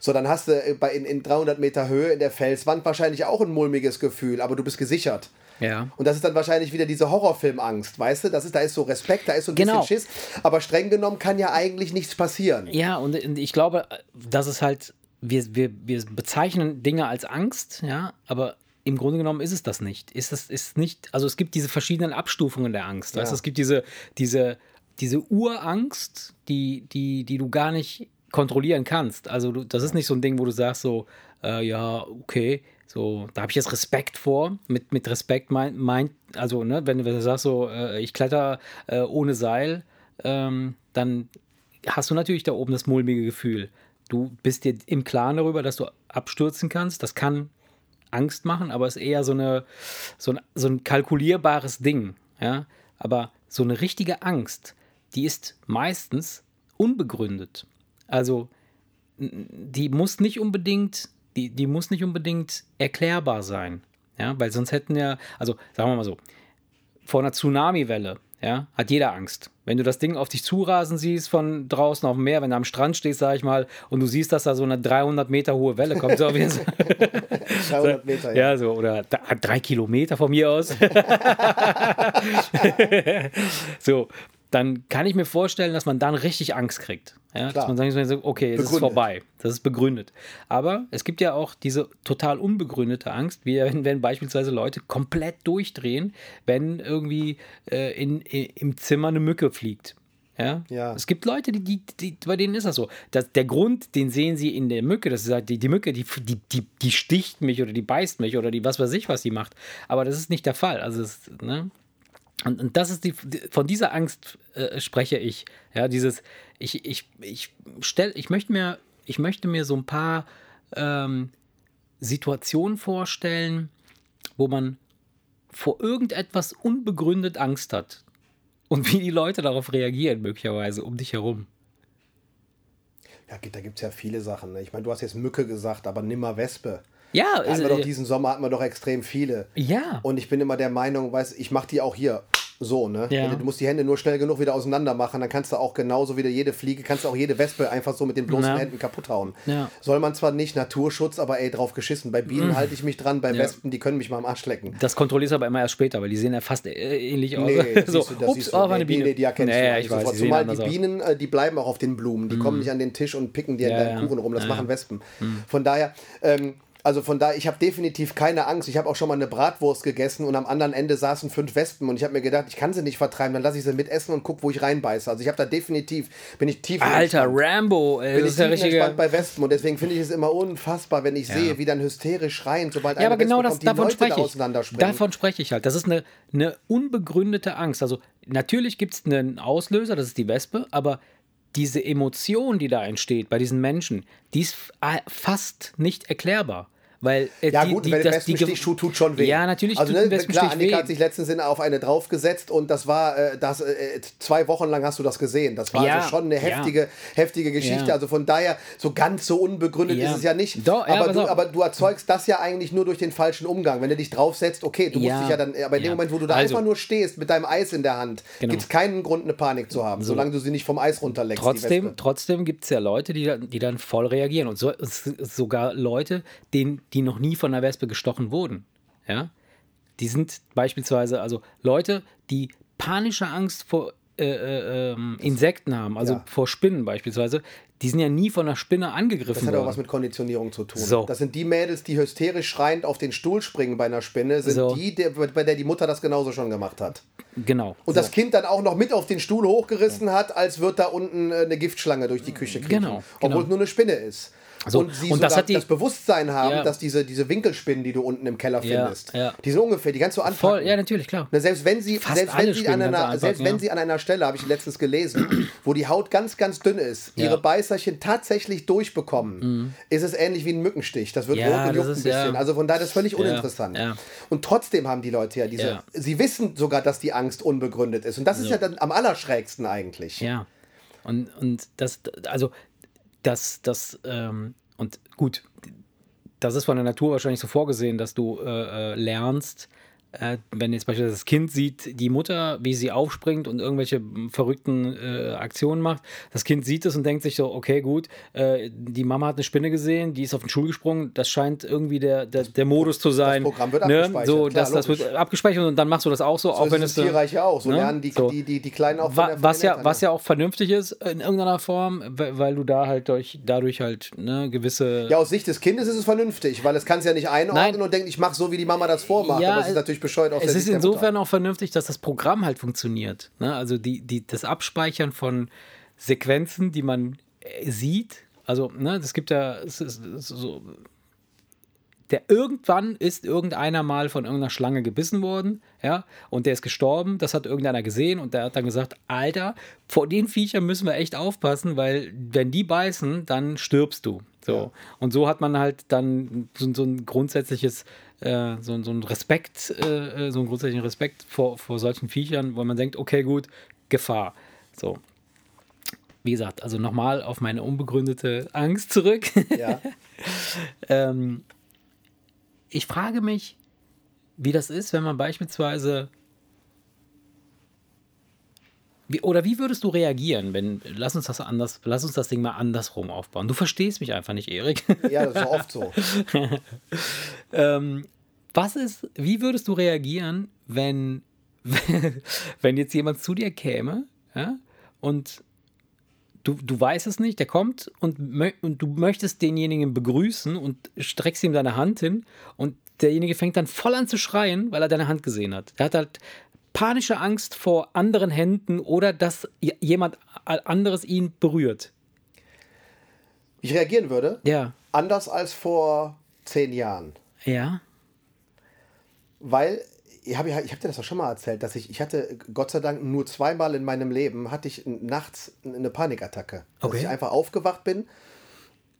So, dann hast du äh, bei, in, in 300 Meter Höhe in der Felswand wahrscheinlich auch ein mulmiges Gefühl, aber du bist gesichert. Ja. Und das ist dann wahrscheinlich wieder diese Horrorfilmangst, weißt du? Das ist, da ist so Respekt, da ist so ein Genau. bisschen Schiss. Aber streng genommen kann ja eigentlich nichts passieren. Ja, und und ich glaube, dass es halt, wir, wir, wir bezeichnen Dinge als Angst, ja, aber im Grunde genommen ist es das nicht. Ist es ist nicht, also es gibt diese verschiedenen Abstufungen der Angst. Weißt? Ja. Es gibt diese, diese, diese Urangst, die, die, die du gar nicht kontrollieren kannst. Also du, das ist nicht so ein Ding, wo du sagst so, äh, ja, okay, so, da habe ich jetzt Respekt vor. Mit, mit Respekt meint, meint also, ne, wenn du sagst so, äh, ich kletter äh, ohne Seil, ähm, dann hast du natürlich da oben das mulmige Gefühl. Du bist dir im Klaren darüber, dass du abstürzen kannst. Das kann Angst machen, aber ist eher so, eine, so, ein, so ein kalkulierbares Ding. Ja? Aber so eine richtige Angst, die ist meistens unbegründet. Also die muss nicht unbedingt, die, die muss nicht unbedingt erklärbar sein. Ja, weil sonst hätten ja, also sagen wir mal so, vor einer Tsunamiwelle, ja, hat jeder Angst. Wenn du das Ding auf dich zurasen siehst von draußen auf dem Meer, wenn du am Strand stehst, sag ich mal, und du siehst, dass da so eine 300 Meter hohe Welle kommt, so auf jeden Fall. 300 Meter, ja. Ja, so, oder drei Kilometer von mir aus. so, dann kann ich mir vorstellen, dass man dann richtig Angst kriegt. Ja, dass man sagt, okay, jetzt ist es Begründet. vorbei. Das ist begründet. Aber es gibt ja auch diese total unbegründete Angst, wie wenn, wenn beispielsweise Leute komplett durchdrehen, wenn irgendwie äh, in, in, im Zimmer eine Mücke fliegt. Ja? Ja. Es gibt Leute, die, die, die, bei denen ist das so. Das, der Grund, den sehen sie in der Mücke, das ist halt die, die Mücke, die, die, die, die sticht mich oder die beißt mich oder die was weiß ich, was die macht. Aber das ist nicht der Fall. Also, es, ne? Und, und das ist die, von dieser Angst äh, spreche ich. Ja, dieses, ich, ich, ich stell, ich möchte mir, ich möchte mir so ein paar ähm, Situationen vorstellen, wo man vor irgendetwas unbegründet Angst hat. Und wie die Leute darauf reagieren, möglicherweise um dich herum. Ja, da gibt es ja viele Sachen. Ne? Ich meine, du hast jetzt Mücke gesagt, aber nimmer Wespe. Ja, hatten wir doch äh, diesen Sommer hatten wir doch extrem viele. ja. Und ich bin immer der Meinung, weiß, ich mache die auch hier so, ne? Ja. Du musst die Hände nur schnell genug wieder auseinander machen, dann kannst du auch genauso wieder jede Fliege, kannst du auch jede Wespe einfach so mit den bloßen Ja. Händen kaputt hauen. Ja. Soll man zwar nicht Naturschutz, aber ey, drauf geschissen. Bei Bienen halte ich mich dran, bei Mhm. Wespen, die können mich mal am Arsch lecken. Das kontrollierst du aber immer erst später, weil die sehen ja fast äh, ähnlich aus. Nee, so, du, ups, oh, war eine Biene. Nee, die erkennst Nee, du ich weiß, sofort. Zumal die. Mhm. Bienen, äh, die bleiben auch auf den Blumen. Die kommen nicht an den Tisch und picken dir Ja, deinen. Mhm. Kuchen rum. Das machen. Wespen. Von daher, ähm, also von daher, ich habe definitiv keine Angst. Ich habe auch schon mal eine Bratwurst gegessen und am anderen Ende saßen fünf Wespen und ich habe mir gedacht, ich kann sie nicht vertreiben, dann lasse ich sie mitessen und guck, wo ich reinbeiße. Also ich habe da definitiv, bin ich tief Alter, entspannt. Rambo, ey, bin das ich tief entspannt richtige. bei Wespen und deswegen finde ich es immer unfassbar, wenn ich sehe, wie dann hysterisch schreien, sobald Ja, aber genau Wespe das, kommt, die davon Leute spreche da ich. auseinanderspringen. Davon spreche ich halt. Das ist eine, eine unbegründete Angst. Also natürlich gibt es einen Auslöser, das ist die Wespe, aber diese Emotion, die da entsteht bei diesen Menschen, die ist fast nicht erklärbar. Weil, äh, Ja, die, gut, die, der das- die Ge- tut, schon weh. Ja, natürlich also, ne, Klar, Annika weh. hat sich letztens auf eine draufgesetzt und das war, äh, das, äh, zwei Wochen lang hast du das gesehen. Das war Ja, also schon eine ja. heftige, heftige Geschichte. Ja. Also von daher, so ganz so unbegründet ist es ja nicht. Doch, aber, du, aber du erzeugst das ja eigentlich nur durch den falschen Umgang. Wenn du dich draufsetzt, okay, du musst dich ja dann, aber in dem. Moment, wo du da Also. einfach nur stehst mit deinem Eis in der Hand, Genau. gibt es keinen Grund, eine Panik zu haben, solange du sie nicht vom Eis runterleckst. die Trotzdem, trotzdem gibt es ja Leute, die, dann- die dann voll reagieren. Und so, sogar Leute, denen, die noch nie von einer Wespe gestochen wurden. Ja? Die sind beispielsweise, also Leute, die panische Angst vor äh, äh, ähm, Insekten haben, also Ja. vor Spinnen beispielsweise, die sind ja nie von einer Spinne angegriffen Das hat worden. was mit Konditionierung zu tun. So. Das sind die Mädels, die hysterisch schreiend auf den Stuhl springen bei einer Spinne, sind So. die, der, bei der die Mutter das genauso schon gemacht hat. genau. Und das Kind dann auch noch mit auf den Stuhl hochgerissen hat, als wird da unten äh, eine Giftschlange durch die Küche kriechen. Genau, Obwohl genau. es nur eine Spinne ist. So, Und sie und sogar das hat die- das Bewusstsein haben, Ja. dass diese, diese Winkelspinnen, die du unten im Keller Ja, findest, ja. die sind ungefähr, die kannst du anpacken. Voll, ja, natürlich, klar. Na, selbst wenn sie, Fast selbst wenn sie, an einer, selbst wenn ja. sie an einer Stelle, habe ich letztens gelesen, wo die Haut ganz, ganz dünn ist, Ja. Mhm. ihre Beißerchen tatsächlich durchbekommen, ist es ähnlich wie ein Mückenstich. Das wird Ja, rot und juckt ein ist, bisschen. ja. Also von daher ist das völlig uninteressant. ja. Und trotzdem haben die Leute ja diese, Ja. sie wissen sogar, dass die Angst unbegründet ist. Und das ist ja dann am allerschrägsten eigentlich. Ja. Und, und das, also, das, das, ähm, und gut, das ist von der Natur wahrscheinlich so vorgesehen, dass du äh, äh, lernst, äh, wenn jetzt beispielsweise das Kind sieht, die Mutter, wie sie aufspringt und irgendwelche verrückten äh, Aktionen macht, das Kind sieht es und denkt sich so, okay, gut, äh, die Mama hat eine Spinne gesehen, die ist auf den Stuhl gesprungen, das scheint irgendwie der, der, der Modus zu sein. Programm wird ne? abgespeichert, So, klar, das, das wird abgespeichert und dann machst du das auch so, So auch wenn es es im Tierreich ja auch. So ne? lernen die, So. die, die, die Kleinen auch von der, von was, ja, was ja auch vernünftig ist in irgendeiner Form, weil du da halt durch, dadurch halt ne, gewisse. Ja, aus Sicht des Kindes ist es vernünftig, weil es kann es ja nicht einordnen Nein. und denkt, ich mache so, wie die Mama das vormacht. Ja, aber es ist natürlich bescheuert aus es der ist insofern auch vernünftig, dass das Programm halt funktioniert. Ne? Also die, die, das Abspeichern von Sequenzen, die man äh, sieht. Also, ne, es gibt ja es ist, es ist so. Der irgendwann ist irgendeiner mal von irgendeiner Schlange gebissen worden, ja, und der ist gestorben. Das hat irgendeiner gesehen und der hat dann gesagt: Alter, vor den Viechern müssen wir echt aufpassen, weil wenn die beißen, dann stirbst du. So. Ja. Und so hat man halt dann so, so ein grundsätzliches, äh, so, so ein Respekt, äh, äh, so einen grundsätzlichen Respekt vor, vor solchen Viechern, weil man denkt, okay, gut, Gefahr. So. Wie gesagt, also nochmal auf meine unbegründete Angst zurück. Ja. ähm, ich frage mich, wie das ist, wenn man beispielsweise. Wie, oder wie würdest du reagieren, wenn. Lass uns das anders, lass uns das Ding mal andersrum aufbauen. Du verstehst mich einfach nicht, Erik. ja, das ist oft so. ähm, was ist, wie würdest du reagieren, wenn, wenn jetzt jemand zu dir käme ja, und du, du weißt es nicht, der kommt und, und du möchtest denjenigen begrüßen und streckst ihm deine Hand hin und derjenige fängt dann voll an zu schreien, weil er deine Hand gesehen hat. Er hat halt panische Angst vor anderen Händen oder dass jemand anderes ihn berührt. Ich reagieren würde, Ja. anders als vor zehn Jahren. Ja. Weil, ich habe ich hab dir das doch schon mal erzählt, dass ich, ich hatte Gott sei Dank nur zweimal in meinem Leben, hatte ich nachts eine Panikattacke. Dass Okay. ich einfach aufgewacht bin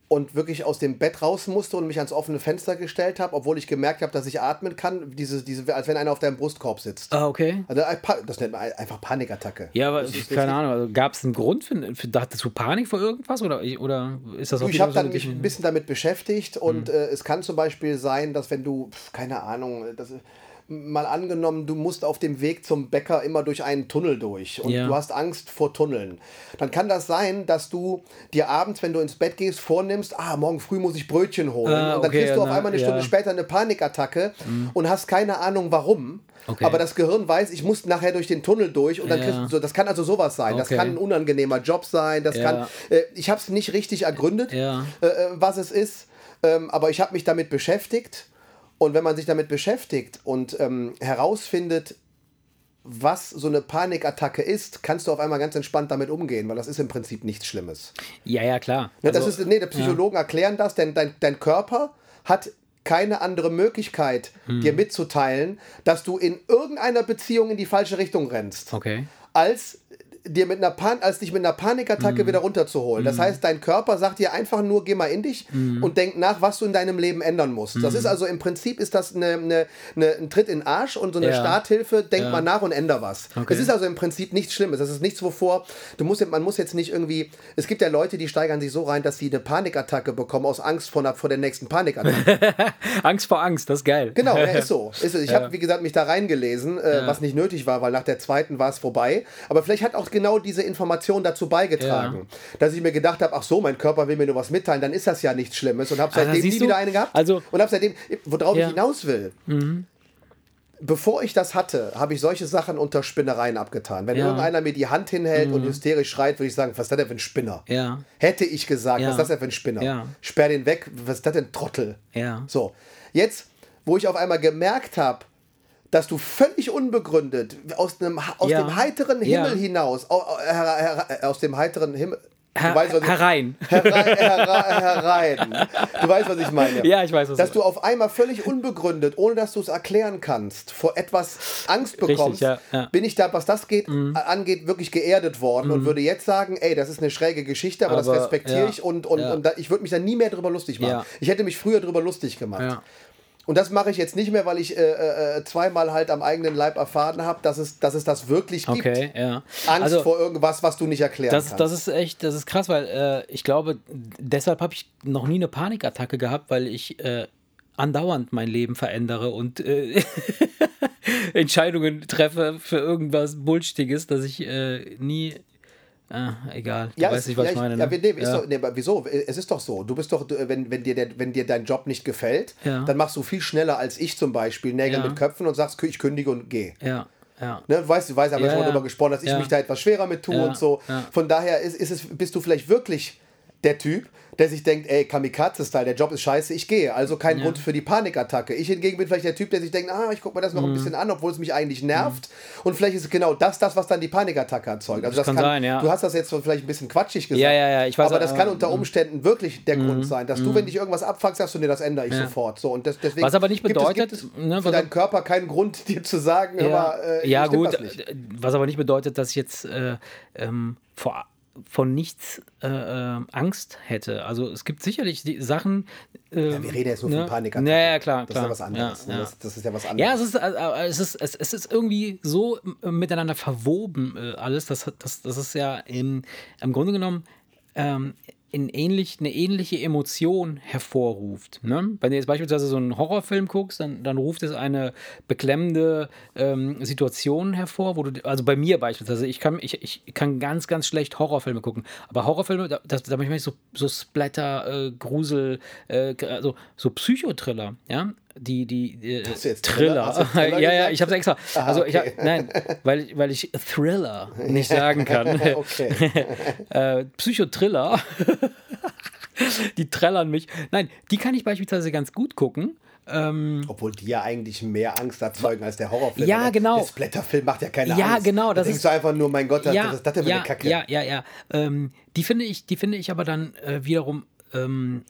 und wirklich aus dem Bett raus musste und mich ans offene Fenster gestellt habe, obwohl ich gemerkt habe, dass ich atmen kann, diese, diese, als wenn einer auf deinem Brustkorb sitzt. Ah, okay. Also Pa- das nennt man einfach Panikattacke. Ja, aber ist keine Ahnung, also gab es einen Grund für, für dachtest du Panik vor irgendwas oder, oder ist das auch ich habe so dann mich ein bisschen damit beschäftigt und Mhm. äh, es kann zum Beispiel sein, dass wenn du, keine Ahnung, das, mal angenommen, du musst auf dem Weg zum Bäcker immer durch einen Tunnel durch und Ja. du hast Angst vor Tunneln, dann kann das sein, dass du dir abends, wenn du ins Bett gehst, vornimmst, ah, morgen früh muss ich Brötchen holen Ah, und dann okay, kriegst du auf na, einmal eine Stunde ja. Mhm. später eine Panikattacke und hast keine Ahnung warum. Okay. Aber das Gehirn weiß, ich muss nachher durch den Tunnel durch und dann Ja. kriegst du das kann also sowas sein. Das Okay. kann ein unangenehmer Job sein, das kann, äh, ich habe es nicht richtig ergründet äh, äh, was es ist. Ähm, aber ich habe mich damit beschäftigt. Und wenn man sich damit beschäftigt und ähm, herausfindet, was so eine Panikattacke ist, kannst du auf einmal ganz entspannt damit umgehen, weil das ist im Prinzip nichts Schlimmes. Ja, ja, klar. Ne, Also, das ist, nee, die Psychologen erklären das, denn dein, dein Körper hat keine andere Möglichkeit, Hm. dir mitzuteilen, dass du in irgendeiner Beziehung in die falsche Richtung rennst okay. als dir mit einer Pan als dich mit einer Panikattacke Mhm. wieder runterzuholen. Das heißt, dein Körper sagt dir einfach nur, geh mal in dich Mhm. und denk nach, was du in deinem Leben ändern musst. Das ist also im Prinzip ist das eine, eine, eine, ein Tritt in den Arsch und so eine Ja. Starthilfe, denk Ja. mal nach und änder was. Okay. Es ist also im Prinzip nichts Schlimmes. Das ist nichts, wovor du musst, man muss jetzt nicht irgendwie, es gibt ja Leute, die steigern sich so rein, dass sie eine Panikattacke bekommen aus Angst vor, einer, vor der nächsten Panikattacke. Angst vor Angst, das ist geil. Genau, ja, ist so. Ist. Ich habe, wie gesagt, mich da reingelesen, äh, Ja. was nicht nötig war, weil nach der zweiten war es vorbei. Aber vielleicht hat auch genau diese Information dazu beigetragen, dass ich mir gedacht habe, ach so, mein Körper will mir nur was mitteilen, dann ist das ja nichts Schlimmes. Und habe seitdem nie siehst du, wieder eine gehabt. also- und habe seitdem, worauf Ja. Mhm. ich hinaus will. Bevor ich das hatte, habe ich solche Sachen unter Spinnereien abgetan. Wenn Ja. Mhm. irgendeiner mir die Hand hinhält und hysterisch schreit, würde ich sagen, was ist das denn für ein Spinner? Ja. Hätte ich gesagt, Ja. was ist das denn für ein Spinner? Ja. Sperr den weg, was ist das denn Trottel? Ja. So, jetzt, wo ich auf einmal gemerkt habe, dass du völlig unbegründet aus, einem, aus Ja. dem heiteren Ja. Himmel hinaus, her, her, aus dem heiteren Himmel, Her weißt, herein. herein, herein. Du weißt, was ich meine. Ja, ich weiß, was Dass du- auf einmal völlig unbegründet, ohne dass du es erklären kannst, vor etwas Angst bekommst, ja, ja. bin ich da, was das geht, angeht, wirklich geerdet worden und würde jetzt sagen, ey, das ist eine schräge Geschichte, aber, das Aber, respektiere ja, ich und, und, ja. und da, ich würde mich da nie mehr drüber lustig machen. Ja. Ich hätte mich früher drüber lustig gemacht. Und das mache ich jetzt nicht mehr, weil ich äh, äh, zweimal halt am eigenen Leib erfahren habe, dass es, dass es das wirklich gibt. Okay, ja. Angst also, vor irgendwas, was du nicht erklären das, kannst. das ist echt, das ist krass, weil äh, ich glaube, deshalb habe ich noch nie eine Panikattacke gehabt, weil ich äh, andauernd mein Leben verändere und äh, Entscheidungen treffe für irgendwas Bullshitiges, dass ich äh, nie. Ah, egal. Du ja, weißt nicht, was ja, ich meine. Ja, Ne? nee, ist Ja. Doch, nee, aber wieso? Es ist doch so. Du bist doch, wenn, wenn, dir der, wenn dir dein Job nicht gefällt, dann machst du viel schneller als ich zum Beispiel Nägel mit Köpfen und sagst, ich kündige und gehe. ja, ja. Ne, weißt, du weißt, haben wir Ja, schon ja. darüber gesprochen, dass ich mich da etwas schwerer mit tue und so. Von daher ist, ist es, bist du vielleicht wirklich der Typ, der sich denkt, ey, Kamikaze-Style, der Job ist scheiße, ich gehe. Also kein Grund für die Panikattacke. Ich hingegen bin vielleicht der Typ, der sich denkt, ah, ich gucke mir das noch Mhm. ein bisschen an, obwohl es mich eigentlich nervt. Und vielleicht ist es genau das, das, was dann die Panikattacke erzeugt. Also das, kann sein, ja. Du hast das jetzt vielleicht ein bisschen quatschig gesagt. Ja, ja, ja, ich weiß, aber das äh, kann unter Umständen wirklich der Grund sein, dass du, wenn dich irgendwas abfuckst, sagst du, nee, das ändere ich Ja. sofort. So, und das, deswegen Was aber nicht gibt bedeutet, es, gibt es ne, für deinen Körper keinen Grund, dir zu sagen, Ja, aber äh, ja gut, das nicht. äh, was aber nicht bedeutet, dass ich jetzt äh, ähm, vor, von nichts äh, äh, Angst hätte. Also es gibt sicherlich die Sachen. Äh, Ja, wir reden jetzt nur ne? von Panikattacken. Ja, ja, klar, Das klar. ist ja was anderes. Ja, ne? ja. Das, das ist ja was anderes. Ja, es ist, äh, äh, es ist, es, es ist irgendwie so äh, miteinander verwoben alles, dass das, das ist ja im, im Grunde genommen ähm, in ähnlich, eine ähnliche Emotion hervorruft. Ne? Wenn du jetzt beispielsweise so einen Horrorfilm guckst, dann, dann ruft es eine beklemmende ähm, Situation hervor, wo du, also bei mir beispielsweise, ich kann, ich, ich kann ganz, ganz schlecht Horrorfilme gucken, aber Horrorfilme, da, das, da bin ich so, so Splatter, äh, Grusel, äh, also so Psychotriller, ja, die, die, äh, jetzt Thriller? Thriller. Thriller ja, ja, ich habe es extra. Aha, also ich hab, nein, weil, ich- weil ich Thriller nicht sagen kann. okay. äh, Psychotriller. die trällern mich. Nein, die kann ich beispielsweise ganz gut gucken. Ähm, Obwohl die ja eigentlich mehr Angst erzeugen als der Horrorfilm. Ja, genau. Der Splatterfilm macht ja keine Ja, Angst. genau, Da das denkst ist- du einfach nur, mein Gott, ja, was ist das denn ja, eine Kacke? Ja, ja, ja. Ähm, die finde ich, die finde ich aber dann äh, wiederum ähm,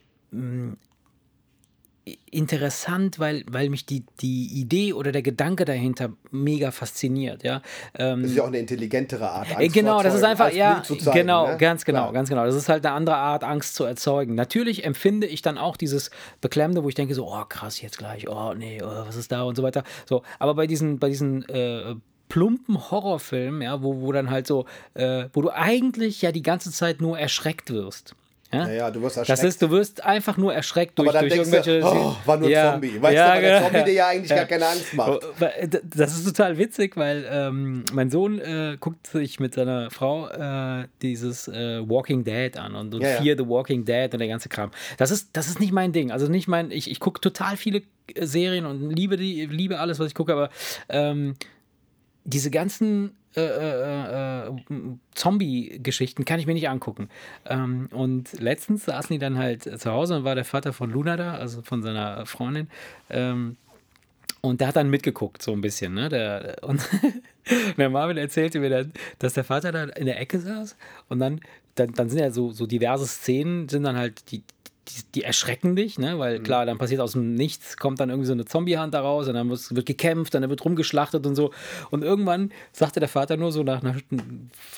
interessant, weil, weil mich die, die Idee oder der Gedanke dahinter mega fasziniert, ja. Ähm, Das ist ja auch eine intelligentere Art, Angst Äh, Genau, das ist einfach, ja, zeigen, genau, ne? ganz genau, Klar. ganz genau. Das ist halt eine andere Art, Angst zu erzeugen. Natürlich empfinde ich dann auch dieses Beklemmende, wo ich denke so, oh krass, jetzt gleich, oh nee, oh, was ist da und so weiter. So, aber bei diesen, bei diesen äh, plumpen Horrorfilmen, ja, wo, wo dann halt so, äh, wo du eigentlich ja die ganze Zeit nur erschreckt wirst. Ja, Ja, ja, du wirst Das erschreckt. ist, du wirst einfach nur erschreckt durch, durch irgendwelche. du, oh, war nur ein Ja, Zombie. Weißt ja, du, weil der genau, Zombie dir ja eigentlich ja. gar keine Angst macht. D- Das ist total witzig, weil ähm, mein Sohn äh, guckt sich mit seiner Frau äh, dieses äh, Walking Dead an und, und Ja, ja. Fear the Walking Dead und der ganze Kram. Das ist, das ist nicht mein Ding. Also nicht mein, ich, ich gucke total viele äh, Serien und liebe die, liebe alles, was ich gucke, aber ähm, diese ganzen äh, äh, äh, Zombie-Geschichten kann ich mir nicht angucken. Ähm, und letztens saßen die dann halt zu Hause und war der Vater von Luna da, also von seiner Freundin. Ähm, und der hat dann mitgeguckt, so ein bisschen, ne? Der, und der Marvin erzählte mir dann, dass der Vater da in der Ecke saß und dann, dann, dann sind ja so, so diverse Szenen, sind dann halt die, die, die erschrecken dich, ne? Weil klar, dann passiert aus dem Nichts, kommt dann irgendwie so eine Zombie-Hand da raus und dann wird, wird gekämpft, dann wird rumgeschlachtet und so. Und irgendwann sagte der Vater nur so nach, nach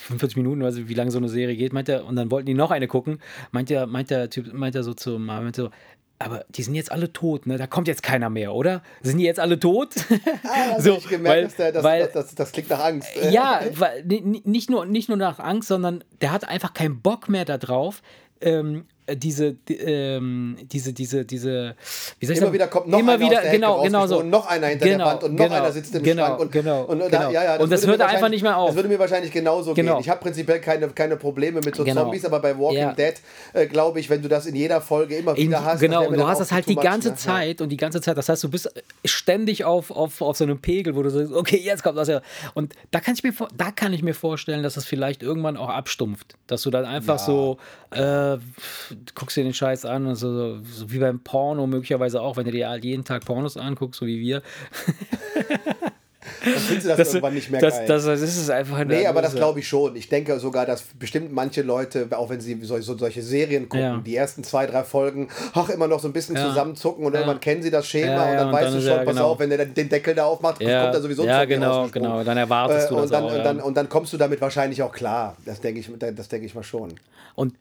45 Minuten, weiß ich, wie lange so eine Serie geht, meint er, und dann wollten die noch eine gucken, meint der, meint der Typ, meint er so zu Marvin so, aber die sind jetzt alle tot, ne? Da kommt jetzt keiner mehr, oder? Sind die jetzt alle tot? Ah, so, ich gemerkt, weil- dass der, das, weil- das, das, das klingt nach Angst. ja, weil, ni- nicht, nur, nicht nur nach Angst, sondern der hat einfach keinen Bock mehr darauf, ähm, diese, die, ähm, diese, diese, diese, wie soll ich Immer sagen? wieder kommt noch immer einer wieder, aus der Hecke genau, genau so. rausgesprungen, noch einer hinter der Wand und noch einer sitzt im genau, Schrank und, genau, und, da- genau. ja, ja, und das würde hört einfach nicht mehr auf. Das würde mir wahrscheinlich genauso Genau. gehen. Ich habe prinzipiell keine, keine Probleme mit so Genau. Zombies, aber bei Walking Ja. Dead äh, glaube ich, wenn du das in jeder Folge immer In, wieder hast, genau, und du hast das halt die much, ganze ne? Ja. Zeit und die ganze Zeit. Das heißt, du bist ständig auf, auf, auf so einem Pegel, wo du sagst, okay, jetzt kommt das ja. Und da kann ich mir, da kann ich mir vorstellen, dass das vielleicht irgendwann auch abstumpft. Dass du dann einfach so, äh, guckst dir den Scheiß an und so, so wie beim Porno möglicherweise auch, wenn du dir halt jeden Tag Pornos anguckst, so wie wir. Dann findest du das, irgendwann nicht mehr das, geil. das, das ist es einfach. Nee, aber das glaube ich schon. Ich denke sogar, dass bestimmt manche Leute, auch wenn sie so, so solche Serien gucken, Ja. die ersten zwei, drei Folgen, ach, immer noch so ein bisschen Ja. zusammenzucken und Ja. irgendwann kennen sie das Schema und dann und weißt dann du schon, pass genau. auf, wenn der den Deckel da aufmacht, kommt da sowieso ja, genau, genau. Dann erwartest Äh, du und das dann, auch, und, dann, und dann kommst du damit wahrscheinlich auch klar. Das denke ich, das denke ich mal schon. Und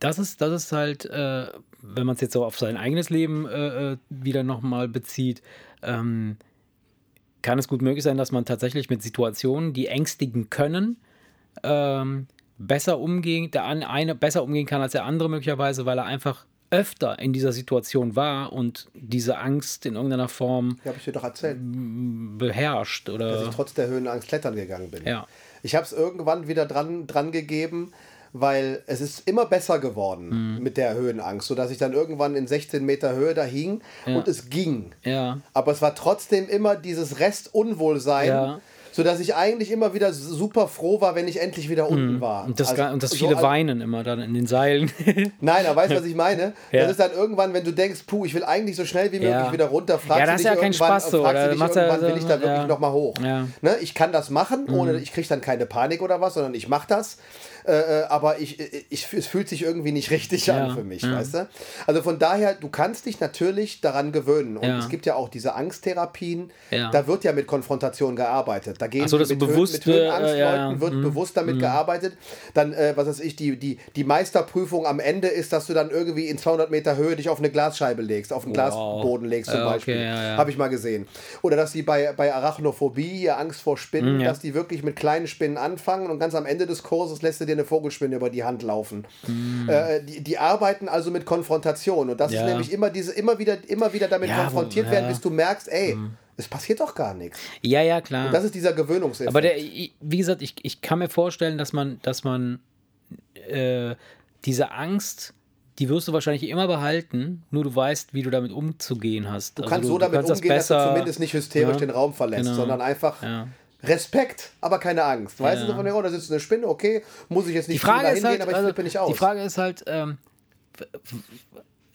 das ist, das ist halt, äh, wenn man es jetzt so auf sein eigenes Leben äh, äh, wieder nochmal bezieht, ähm, kann es gut möglich sein, dass man tatsächlich mit Situationen, die ängstigen können, ähm, besser umgehen, der eine besser umgehen kann als der andere möglicherweise, weil er einfach öfter in dieser Situation war und diese Angst in irgendeiner Form Ja, ich dir doch erzählt, beherrscht dass oder ich trotz der Höhenangst klettern gegangen bin. Ja. Ich habe es irgendwann wieder dran, dran gegeben, weil es ist immer besser geworden Mhm. mit der Höhenangst, sodass ich dann irgendwann in 16 Meter Höhe da hing und es ging. ja. Aber es war trotzdem immer dieses Restunwohlsein, Ja. sodass ich eigentlich immer wieder super froh war, wenn ich endlich wieder unten war. Mhm. Und das, Also, und das so viele Weinen immer dann in den Seilen. Nein, aber weißt du, was ich meine? Ja. Das ist dann irgendwann, wenn du denkst, puh, ich will eigentlich so schnell wie möglich Ja. wieder runter, fragst Ja, du das dich ist ja kein irgendwann, Spaß so, fragst oder? du dich Machst ja irgendwann, so- will ich da wirklich ja. noch mal hoch? Ja. Mhm. Ne? Ich kann das machen, ohne, ich kriege dann keine Panik oder was, sondern ich mache das. Äh, äh, aber ich, ich, es fühlt sich irgendwie nicht richtig Ja, an für mich, ja. weißt du? Also von daher, du kannst dich natürlich daran gewöhnen. Und Ja. es gibt ja auch diese Angsttherapien, da wird ja mit Konfrontation gearbeitet. Da gehen so, mit, du Höhen- bewusst, mit Höhenangstleuten äh, wird Mhm. bewusst damit gearbeitet. Dann, äh, was weiß ich, die, die, die Meisterprüfung am Ende ist, dass du dann irgendwie in 200 Meter Höhe dich auf eine Glasscheibe legst, auf einen Glasboden legst zum okay, Beispiel. Habe ich mal gesehen. Oder dass die bei, bei Arachnophobie, Angst vor Spinnen, Mhm, dass die wirklich mit kleinen Spinnen anfangen und ganz am Ende des Kurses lässt du dir eine Vogelspinne über die Hand laufen. Äh, die, die arbeiten also mit Konfrontation und das. Ja. ist nämlich immer diese, immer wieder, immer wieder damit Ja, konfrontiert werden, bis du merkst, ey, es passiert doch gar nichts. Ja, ja, klar. Das ist dieser Gewöhnungseffekt. Aber der, wie gesagt, ich, ich kann mir vorstellen, dass man, dass man äh, diese Angst, die wirst du wahrscheinlich immer behalten, nur du weißt, wie du damit umzugehen hast. Du kannst so damit umgehen, dass du zumindest nicht hysterisch Ja, den Raum verlässt, genau. sondern einfach Ja. Respekt, aber keine Angst. Weißt Ja. du, von der, oh, da sitzt eine Spinne, okay, muss ich jetzt Die nicht Frage dahin ist halt, gehen, aber ich also, flippe nicht aus. die Frage ist halt, ähm,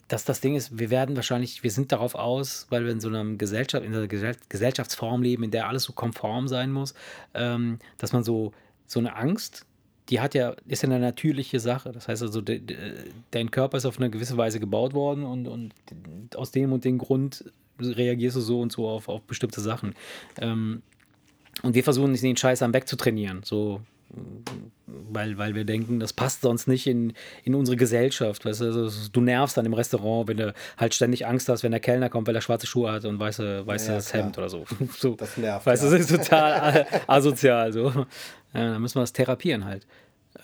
dass das Ding ist, wir werden wahrscheinlich, wir sind darauf aus, weil wir in so einer Gesellschaft, in einer Gesell- Gesellschaftsform leben, in der alles so konform sein muss, ähm, dass man so, so eine Angst, die hat ja, ist ja eine natürliche Sache. Das heißt also, de, de, dein Körper ist auf eine gewisse Weise gebaut worden und, und aus dem und dem Grund reagierst du so und so auf, auf bestimmte Sachen. Ähm, und wir versuchen den Scheiß am wegzutrainieren. So, weil, weil wir denken, das passt sonst nicht in, in unsere Gesellschaft. Weißt du? Also, du nervst dann im Restaurant, wenn du halt ständig Angst hast, wenn der Kellner kommt, weil er schwarze Schuhe hat und weiße, weißes klar. Hemd oder so. so. Das nervt, Weißt du, ja. das ist total asozial. So. Ja, da müssen wir das therapieren halt.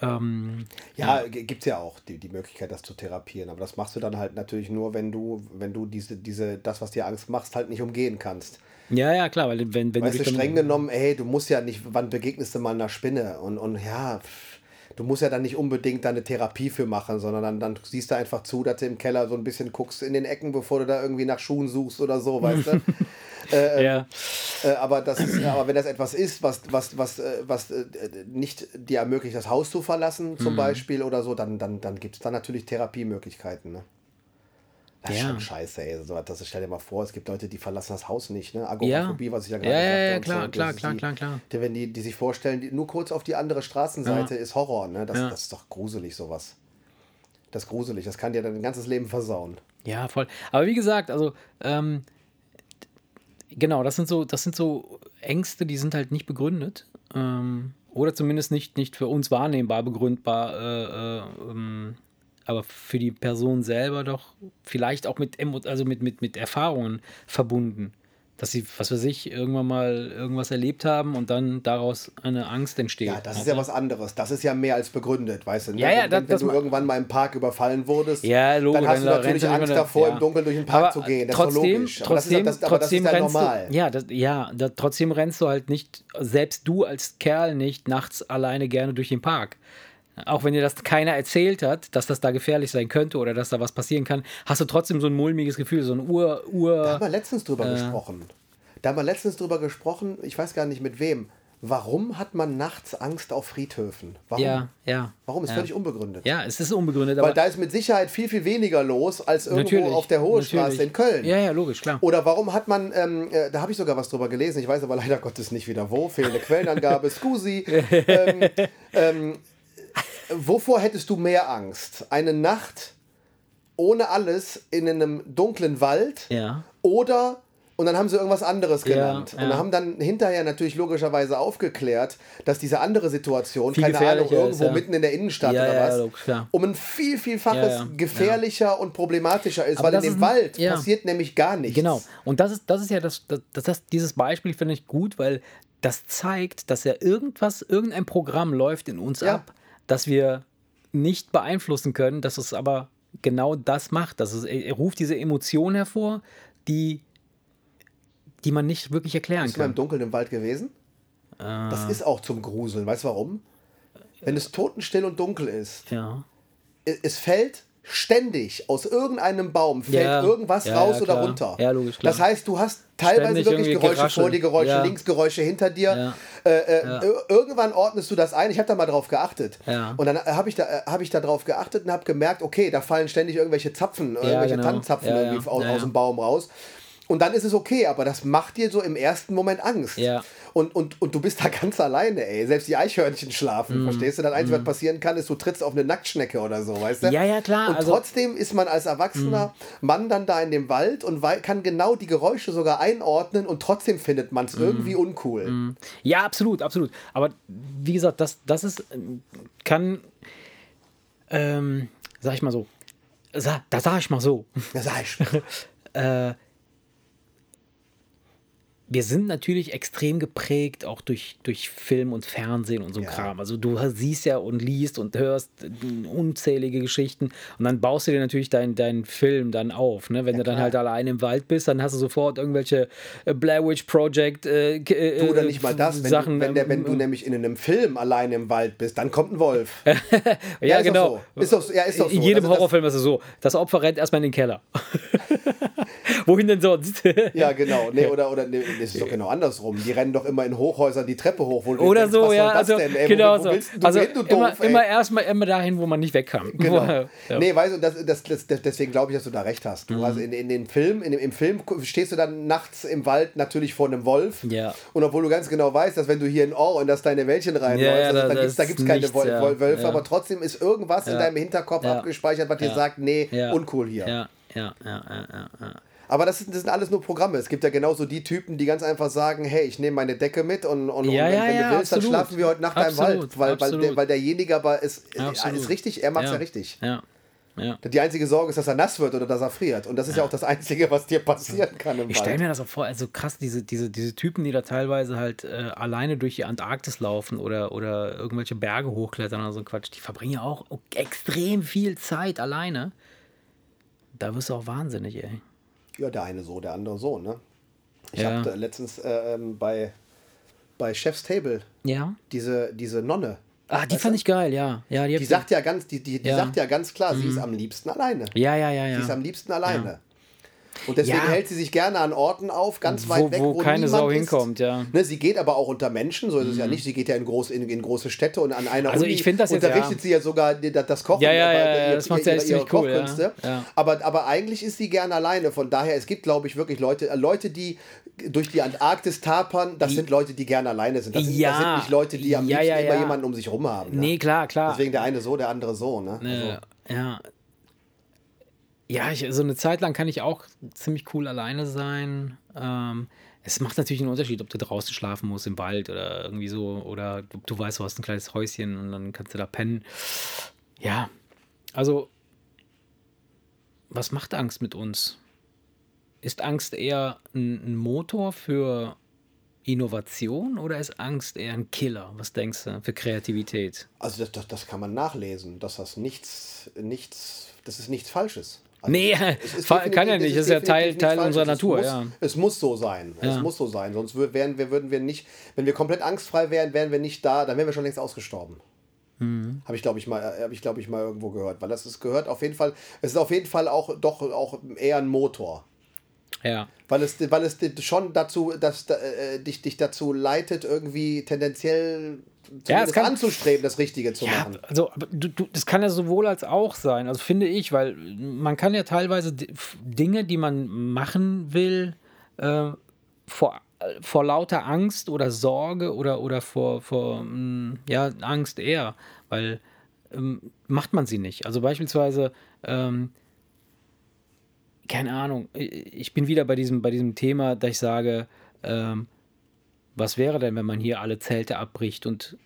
Ähm, Ja, gibt es ja auch die, die Möglichkeit, das zu therapieren. Aber das machst du dann halt natürlich nur, wenn du, wenn du diese, diese, das, was dir Angst macht, halt nicht umgehen kannst. ja, ja, klar, weil wenn, wenn Weißt du, streng genommen, ey, du musst ja nicht, wann begegnest du mal einer Spinne? Und, und ja, du musst ja dann nicht unbedingt da eine Therapie für machen, sondern dann, dann siehst du einfach zu, dass du im Keller so ein bisschen guckst in den Ecken, bevor du da irgendwie nach Schuhen suchst oder so, weißt du? ja. Äh, aber, das ist, aber wenn das etwas ist, was, was, was, äh, was äh, nicht dir ermöglicht, das Haus zu verlassen, Mhm. zum Beispiel oder so, dann, dann, dann gibt es da natürlich Therapiemöglichkeiten. Ne? Das ist Ja. schon scheiße, ey. So, das, stell dir mal vor, es gibt Leute, die verlassen das Haus nicht. Ne? Agoraphobie, Ja. was ich ja Ja, gerade ja, sagte. ja, und klar, so. klar, ist klar, die, klar, klar. Die, wenn die, die sich vorstellen, die, nur kurz auf die andere Straßenseite Ja. ist Horror. Ne? Das, Ja. das ist doch gruselig, sowas. Das ist gruselig. Das kann dir dein ganzes Leben versauen. Ja, voll. Aber wie gesagt, also ähm, genau, das sind so, das sind so Ängste, die sind halt nicht begründet. Ähm, oder zumindest nicht, nicht für uns wahrnehmbar begründbar, äh, äh, ähm, aber für die Person selber doch vielleicht auch mit, also mit, mit, mit Erfahrungen verbunden. Dass sie, was weiß ich, irgendwann mal irgendwas erlebt haben und dann daraus eine Angst entsteht. Ja, das ist ja was anderes. Das ist ja mehr als begründet, weißt du? Ne? Ja, ja, wenn, das- wenn, das du irgendwann mal im Park überfallen wurdest, Ja, logisch. dann hast wenn du natürlich Angst davor, ja. im Dunkeln durch den Park Aber zu gehen. Das ist trotzdem, logisch. Aber das ist, trotzdem, das, ist trotzdem rennst normal. Du, ja, das, ja da, trotzdem rennst du halt nicht, selbst du als Kerl nicht, nachts alleine gerne durch den Park. Auch wenn dir das keiner erzählt hat, dass das da gefährlich sein könnte oder dass da was passieren kann, hast du trotzdem so ein mulmiges Gefühl, so ein Ur... Da Ur haben wir letztens drüber Äh. gesprochen. Da haben wir letztens drüber gesprochen, ich weiß gar nicht mit wem. Warum hat man nachts Angst auf Friedhöfen? Warum? ja, ja. Warum? Ist ja. völlig unbegründet. Ja, es ist unbegründet, Weil aber da ist mit Sicherheit viel, viel weniger los als irgendwo auf der Hohe natürlich. Straße in Köln. Ja, ja, logisch, klar. Oder warum hat man, ähm, äh, da habe ich sogar was drüber gelesen, ich weiß aber leider Gottes nicht wieder wo, fehlende Quellenangabe, Scusi. ähm, ähm, wovor hättest du mehr Angst? Eine Nacht ohne alles in einem dunklen Wald Ja. oder, und dann haben sie irgendwas anderes Ja, genannt. ja. Und haben dann hinterher natürlich logischerweise aufgeklärt, dass diese andere Situation, Viel keine Ahnung, gefährlicher ist, irgendwo ja. mitten in der Innenstadt Ja, oder ja, was, um ein viel, vielfaches Ja, ja, gefährlicher und problematischer ist, Aber weil in dem ein- Wald ja. passiert nämlich gar nichts. Genau. Und das ist, das ist ja das, das, das, dieses Beispiel finde ich gut, weil das zeigt, dass ja irgendwas, irgendein Programm läuft in uns Ja. ab, das wir nicht beeinflussen können, dass es aber genau das macht. Dass es, er ruft diese Emotion hervor, die, die man nicht wirklich erklären Bist du mal im kann. Dunkeln im Wald gewesen? Ah. Das ist auch zum Gruseln. Weißt du warum? Wenn es totenstill und dunkel ist, Ja. es fällt ständig aus irgendeinem Baum fällt Ja. irgendwas Ja, raus ja, oder runter. Ja, logisch, klar. Das heißt, du hast teilweise Ständig wirklich Geräusche vor dir. Geräusche links, Geräusche hinter dir. Äh, äh, ir- Irgendwann ordnest du das ein. Ich habe da mal drauf geachtet. Und dann habe ich, da, äh, hab ich da drauf geachtet und habe gemerkt, okay, da fallen ständig irgendwelche Zapfen, irgendwelche genau. Tannenzapfen irgendwie aus, aus dem Baum raus. Und dann ist es okay, aber das macht dir so im ersten Moment Angst. Ja. Und, und, und du bist da ganz alleine, ey. Selbst die Eichhörnchen schlafen, verstehst du? Das Einzige, was passieren kann, ist, du trittst auf eine Nacktschnecke oder so, weißt du? Ja, ja, klar, Und also- trotzdem ist man als erwachsener Mann dann da in dem Wald und kann genau die Geräusche sogar einordnen und trotzdem findet man es irgendwie uncool. Ja, absolut, absolut. Aber wie gesagt, das, das ist, kann, ähm, sag ich mal so, da sag ich mal so, Ja, sag ich. wir sind natürlich extrem geprägt, auch durch, durch Film und Fernsehen und so Ja. Kram. Also du siehst ja und liest und hörst äh, unzählige Geschichten und dann baust du dir natürlich deinen deinen Film dann auf. Ne? Wenn du dann klar. halt allein im Wald bist, dann hast du sofort irgendwelche äh, Blair Witch Project äh, äh, Du, oder nicht mal das, wenn, Sachen. du, wenn, der, wenn du ähm, nämlich in einem Film alleine im Wald bist, dann kommt ein Wolf. ja, ist doch genau. so. Ist doch- ja, ist doch so. In jedem Also Horrorfilm ist es so. Das Opfer rennt erstmal in den Keller. Wohin denn sonst? Ja, genau. Nee, oder, oder nee, das ist doch genau andersrum. Die rennen doch immer in Hochhäusern die Treppe hoch. Oder denkst, so, soll ja. Also, denn, ey? genau wo, wo so. du also hin, immer, doof, ey? immer erstmal immer dahin, wo man nicht weg kann. Genau. Ja. Nee, weißt du, das, das, das, deswegen glaube ich, dass du da recht hast. Mhm. Du hast in, in den Film, in dem, im Film stehst du dann nachts im Wald natürlich vor einem Wolf. Ja. Und obwohl du ganz genau weißt, dass wenn du hier in Ohr und das deine Wäldchen reinläufst, Ja, ja, also, da- gibt's, da gibt es keine nichts, ja. Wölfe, Ja. aber trotzdem ist irgendwas in Ja. deinem Hinterkopf Ja. abgespeichert, was dir Ja. sagt, nee, Ja. uncool hier. Ja, ja, ja, ja. Aber das, ist, das sind alles nur Programme. Es gibt ja genauso die Typen, die ganz einfach sagen, hey, ich nehme meine Decke mit und, und, Ja, und wenn, ja, ja, du willst, dann absolut. schlafen wir heute Nacht da im Absolut, Wald. Weil, weil, der, absolut. weil derjenige aber ist, Absolut. ist richtig, er macht es ja. Richtig. Ja, ja. Die einzige Sorge ist, dass er nass wird oder dass er friert. Und das ist ja, auch das Einzige, was dir passieren kann im Ich stelle mir das auch vor, also krass, diese, diese, diese Typen, die da teilweise halt äh, alleine durch die Antarktis laufen oder, oder irgendwelche Berge hochklettern oder so Quatsch, die verbringen ja auch extrem viel Zeit alleine. Da wirst du auch wahnsinnig, ey. Ja, der eine so, der andere so, ne? Ich Ja. habe letztens äh, ähm, bei, bei Chef's Table Ja? diese, diese Nonne. Ah, die fand du? ich geil, ja. ja Die sagt ja ganz, die, die, die Ja. Mhm. sagt ja ganz klar, sie ist am liebsten alleine. Ja, ja, ja, Sie ist ja. am liebsten alleine. Und deswegen Ja. hält sie sich gerne an Orten auf, ganz Wo- weit weg, wo wo, keine Sau hinkommt, ja. Mhm. Ne, sie geht aber auch unter Menschen, so ist es ja nicht. Sie geht ja in, groß, in, in große Städte und an einer Also Uni ich das jetzt, unterrichtet ja. sie ja sogar das Kochen. Ja, ja, ja, das macht sie echt ziemlich cool. Aber, aber eigentlich ist sie gerne alleine. Von daher, es gibt, glaube ich, wirklich Leute, äh, Leute, die durch die Antarktis tapern, das sind Leute, die gerne alleine sind. Das sind, das sind nicht Leute, die am Ja, liebsten immer jemanden um sich rum haben. ne? Nee, klar, klar. Deswegen der eine so, der andere so. Ne? Also, ja. Ja, ich, so eine Zeit lang kann ich auch ziemlich cool alleine sein. Ähm, es macht natürlich einen Unterschied, ob du draußen schlafen musst im Wald oder irgendwie so, oder du, du weißt, du hast ein kleines Häuschen und dann kannst du da pennen. Ja, also, was macht Angst mit uns? Ist Angst eher ein, Motor für Innovation oder ist Angst eher ein Killer? Was denkst du für Kreativität? Also das, das, das kann man nachlesen, das nichts, nichts, das ist nichts Falsches. Also Nee, es kann ja es nicht, das ist ja Teil- Teil unserer Es Natur, muss, ja. Es muss so sein, es Ja. muss so sein, sonst wären wir, würden wir nicht, wenn wir komplett angstfrei wären, wären wir nicht da, dann wären wir schon längst ausgestorben. Mhm. Habe ich, glaube ich, mal, äh, habe ich, glaube ich, mal irgendwo gehört, weil das ist gehört auf jeden Fall, es ist auf jeden Fall auch doch auch eher ein Motor. Ja. Weil es, weil es schon dazu, dass, äh, dich, dich dazu leitet, irgendwie tendenziell zumindest kann- anzustreben, das Richtige zu Ja, machen. also du, du, das kann ja sowohl als auch sein, also finde ich, weil man kann ja teilweise Dinge, die man machen will, äh, vor, vor lauter Angst oder Sorge oder, oder vor, vor mh, ja, Angst eher, weil ähm, macht man sie nicht. Also beispielsweise, ähm, keine Ahnung, ich bin wieder bei diesem, bei diesem Thema, dass ich sage, ähm, was wäre denn, wenn man hier alle Zelte abbricht und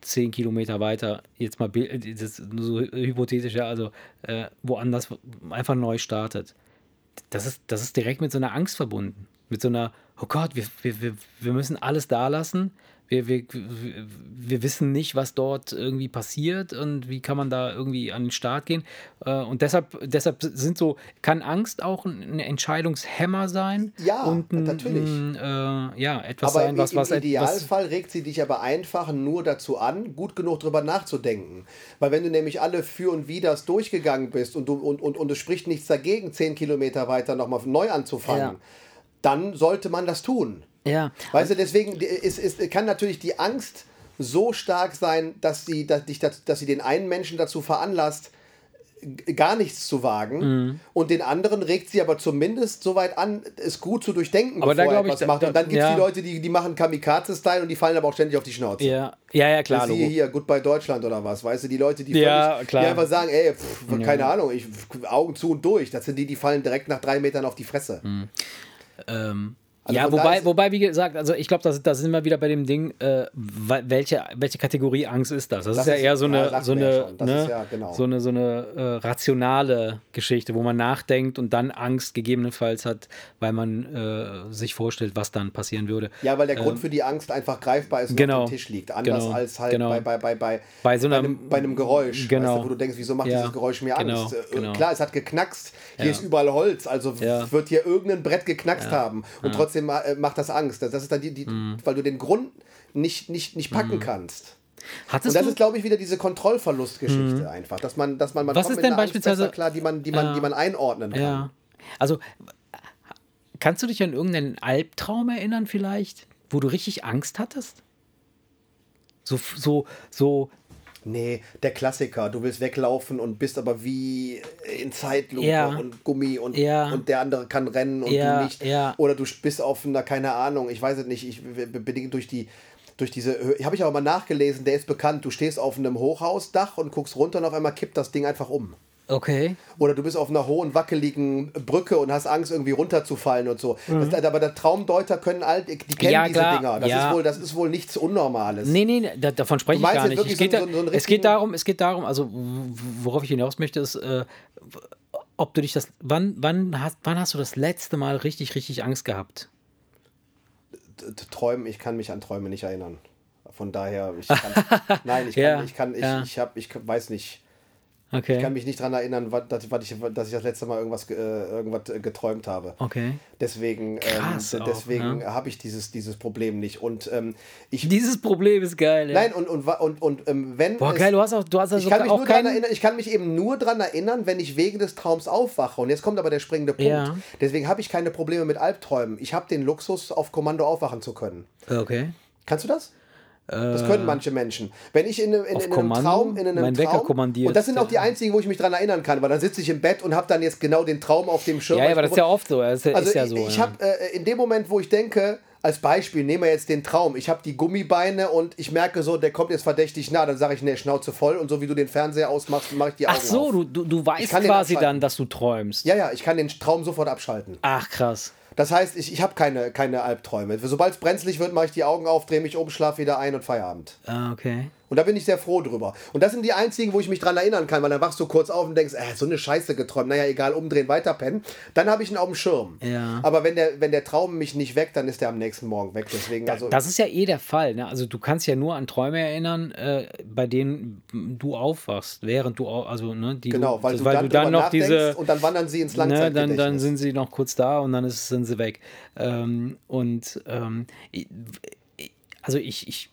zehn Kilometer weiter, jetzt mal bil- das ist so hypothetisch, ja, also äh, woanders einfach neu startet. Das ist, das ist direkt mit so einer Angst verbunden. Mit so einer, oh Gott, wir, wir, wir müssen alles da lassen. Wir, wir, wir, wissen nicht, was dort irgendwie passiert und wie kann man da irgendwie an den Start gehen. Äh, Und deshalb, deshalb sind so, kann Angst auch ein Entscheidungshemmer sein? Ja, und ein, natürlich. Ein, äh, ja, etwas Aber sein, im, was, was, im Idealfall regt sie dich aber einfach nur dazu an, gut genug drüber nachzudenken. Weil wenn du nämlich alle Für und Widers durchgegangen bist und, du, und, und, und es spricht nichts dagegen, zehn Kilometer weiter nochmal neu anzufangen, Ja. dann sollte man das tun. Ja, Weißt du, deswegen ist, ist, kann natürlich die Angst so stark sein, dass sie, dass, dich, dass, sie den einen Menschen dazu veranlasst, gar nichts zu wagen. Mhm. Und den anderen regt sie aber zumindest so weit an, es gut zu durchdenken, Aber da bevor er glaub ich, etwas da- macht. Und da- dann gibt es ja. die Leute, die, die machen Kamikaze-Style und die fallen aber auch ständig auf die Schnauze. Ja, ja, ja klar. Siehe hier, Goodbye Deutschland oder was, weißt du, die Leute, die, Ja, völlig, klar. die einfach sagen, ey, pff, keine Ahnung, ich, Augen zu und durch. Das sind die, die fallen direkt nach drei Metern auf die Fresse. Ähm, Also ja, wobei, wobei, wie gesagt, also ich glaube, da da sind wir wieder bei dem Ding, äh, welche, welche Kategorie Angst ist das? Das, Das ist ja ist- eher so eine, so wir ja eine, schon. Das ne, ist ja, genau. so eine, so eine äh, rationale Geschichte, wo man nachdenkt und dann Angst gegebenenfalls hat, weil man äh, sich vorstellt, was dann passieren würde. Ja, weil der Grund für die Angst einfach greifbar ist und genau. auf dem Tisch liegt. Anders Genau. als halt Genau. bei, bei, bei, bei, Bei so einer- einem, bei einem Geräusch, Genau. weißt du, wo du denkst, wieso macht Ja. dieses Geräusch mir Genau, Angst? Äh, genau. Klar, es hat geknackst, hier ist überall Holz, also wird hier irgendein Brett geknackst haben und trotzdem äh, macht das Angst. Das, das ist dann die, die Mhm. weil du den Grund nicht, nicht, nicht packen kannst. Und Hattest das du, ist, glaube ich, wieder diese Kontrollverlustgeschichte einfach, dass man, dass man, man Mhm. Was ist denn beispielsweise- klar, die man, die man, die man einordnen kann. ja, also kannst du dich an irgendeinen Albtraum erinnern vielleicht, wo du richtig Angst hattest? So, so, so, Nee, der Klassiker. Du willst weglaufen und bist aber wie in Zeitlupe Ja. und Gummi und, Ja. und der andere kann rennen und Ja, du nicht. ja. Oder du bist auf einer, keine Ahnung, ich weiß es nicht, ich bedingt durch die. Durch diese, habe ich aber mal nachgelesen, der ist bekannt. Du stehst auf einem Hochhausdach und guckst runter und auf einmal kippt das Ding einfach um. Okay. Oder du bist auf einer hohen, wackeligen Brücke und hast Angst, irgendwie runterzufallen und so. Das, aber der Traumdeuter können all, die kennen Mhm. Ja, diese klar, Dinger. Das, ja. ist wohl, das ist wohl nichts Unnormales. Nee, nee, da, davon spreche ich gar nicht. Es geht, so- so- es geht darum, es geht darum, also worauf ich hinaus möchte, ist, äh, ob du dich das, wann, wann hast, wann hast du das letzte Mal richtig, richtig Angst gehabt? Träumen, ich kann mich an Träume nicht erinnern. Von daher, ich kann, nein, ich kann, Ja, ich kann, ich, ja. ich hab, ich weiß nicht, Okay. ich kann mich nicht daran erinnern, was, dass, ich, dass ich das letzte Mal irgendwas, ge- äh, irgendwas äh, geträumt habe. okay. Deswegen, Krass ähm, auch, deswegen ne? habe ich dieses, dieses Problem nicht. Und ähm, ich, Dieses Problem ist geil. ey. nein, und, und, und, und ähm, wenn Boah, es, geil, du hast auch, du hast also ich kann, mich nur keinen. erinnern, ich kann mich eben nur daran erinnern, wenn ich wegen des Traums aufwache. Und jetzt kommt aber der springende Punkt. Ja. Deswegen habe ich keine Probleme mit Albträumen. Ich habe den Luxus, auf Kommando aufwachen zu können. Okay. Kannst du das? Das können manche Menschen. Wenn ich in, einem- in, Äh, in einem Kommando Traum, in einem meinen Wecker Traum, kommandiert. und das sind auch die einzigen, wo ich mich dran erinnern kann, weil dann sitze ich im Bett und habe dann jetzt genau den Traum auf dem Schirm. Ja, aber ich das ist ja oft so. Das ist, also ist ja ich, so. ich ja. habe äh, in dem Moment, wo ich denke, als Beispiel, nehmen wir jetzt den Traum, ich habe die Gummibeine und ich merke so, der kommt jetzt verdächtig nah, dann sage ich, ne, Schnauze voll und so wie du den Fernseher ausmachst, mache ich die Augen Ach so, auf. du, du, weißt quasi dann, dass du träumst. Ja, ja, ich kann den Traum sofort abschalten. Ach, krass. Das heißt, ich, ich habe keine, keine Albträume. Sobald es brenzlig wird, mache ich die Augen auf, drehe mich um, schlaf wieder ein und Feierabend. Ah, okay. Und da bin ich sehr froh drüber. Und das sind die einzigen, wo ich mich dran erinnern kann, weil dann wachst du kurz auf und denkst, äh, so eine Scheiße geträumt. Naja, egal, umdrehen, weiterpennen. Dann habe ich ihn auf dem Schirm. Ja. Aber wenn der, wenn der Traum mich nicht weckt, dann ist der am nächsten Morgen weg. Deswegen, also. Das ist ja eh der Fall. Ne? Also du kannst ja nur an Träume erinnern, äh, bei denen du aufwachst, während du also ne, die genau, du, weil, das- du, dann, drüber noch nachdenkst diese und dann wandern sie ins ne, dann, Langzeitgedächtnis. dann sind sie noch kurz da und dann ist, sind sie weg. Ähm, und ähm, also ich, ich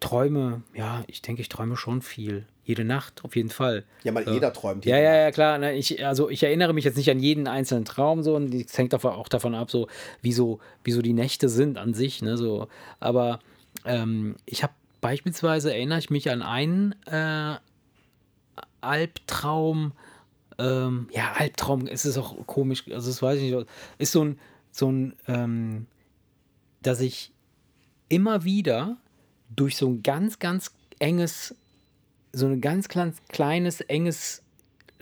träume, ja, ich denke, ich träume schon viel. Jede Nacht, auf jeden Fall. ja, mal Äh, jeder träumt. Ja, ja, ja, klar. Ne, ich, also ich erinnere mich jetzt nicht an jeden einzelnen Traum so und es hängt auch davon ab, so wie, so wie so die Nächte sind an sich. Ne, so. Aber ähm, ich habe beispielsweise, erinnere ich mich an einen äh, Albtraum, ähm, ja, Albtraum, es ist auch komisch, also das weiß ich nicht, ist so ein, so ein, ähm, dass ich immer wieder durch so ein ganz, ganz enges, so ein ganz klein, kleines, enges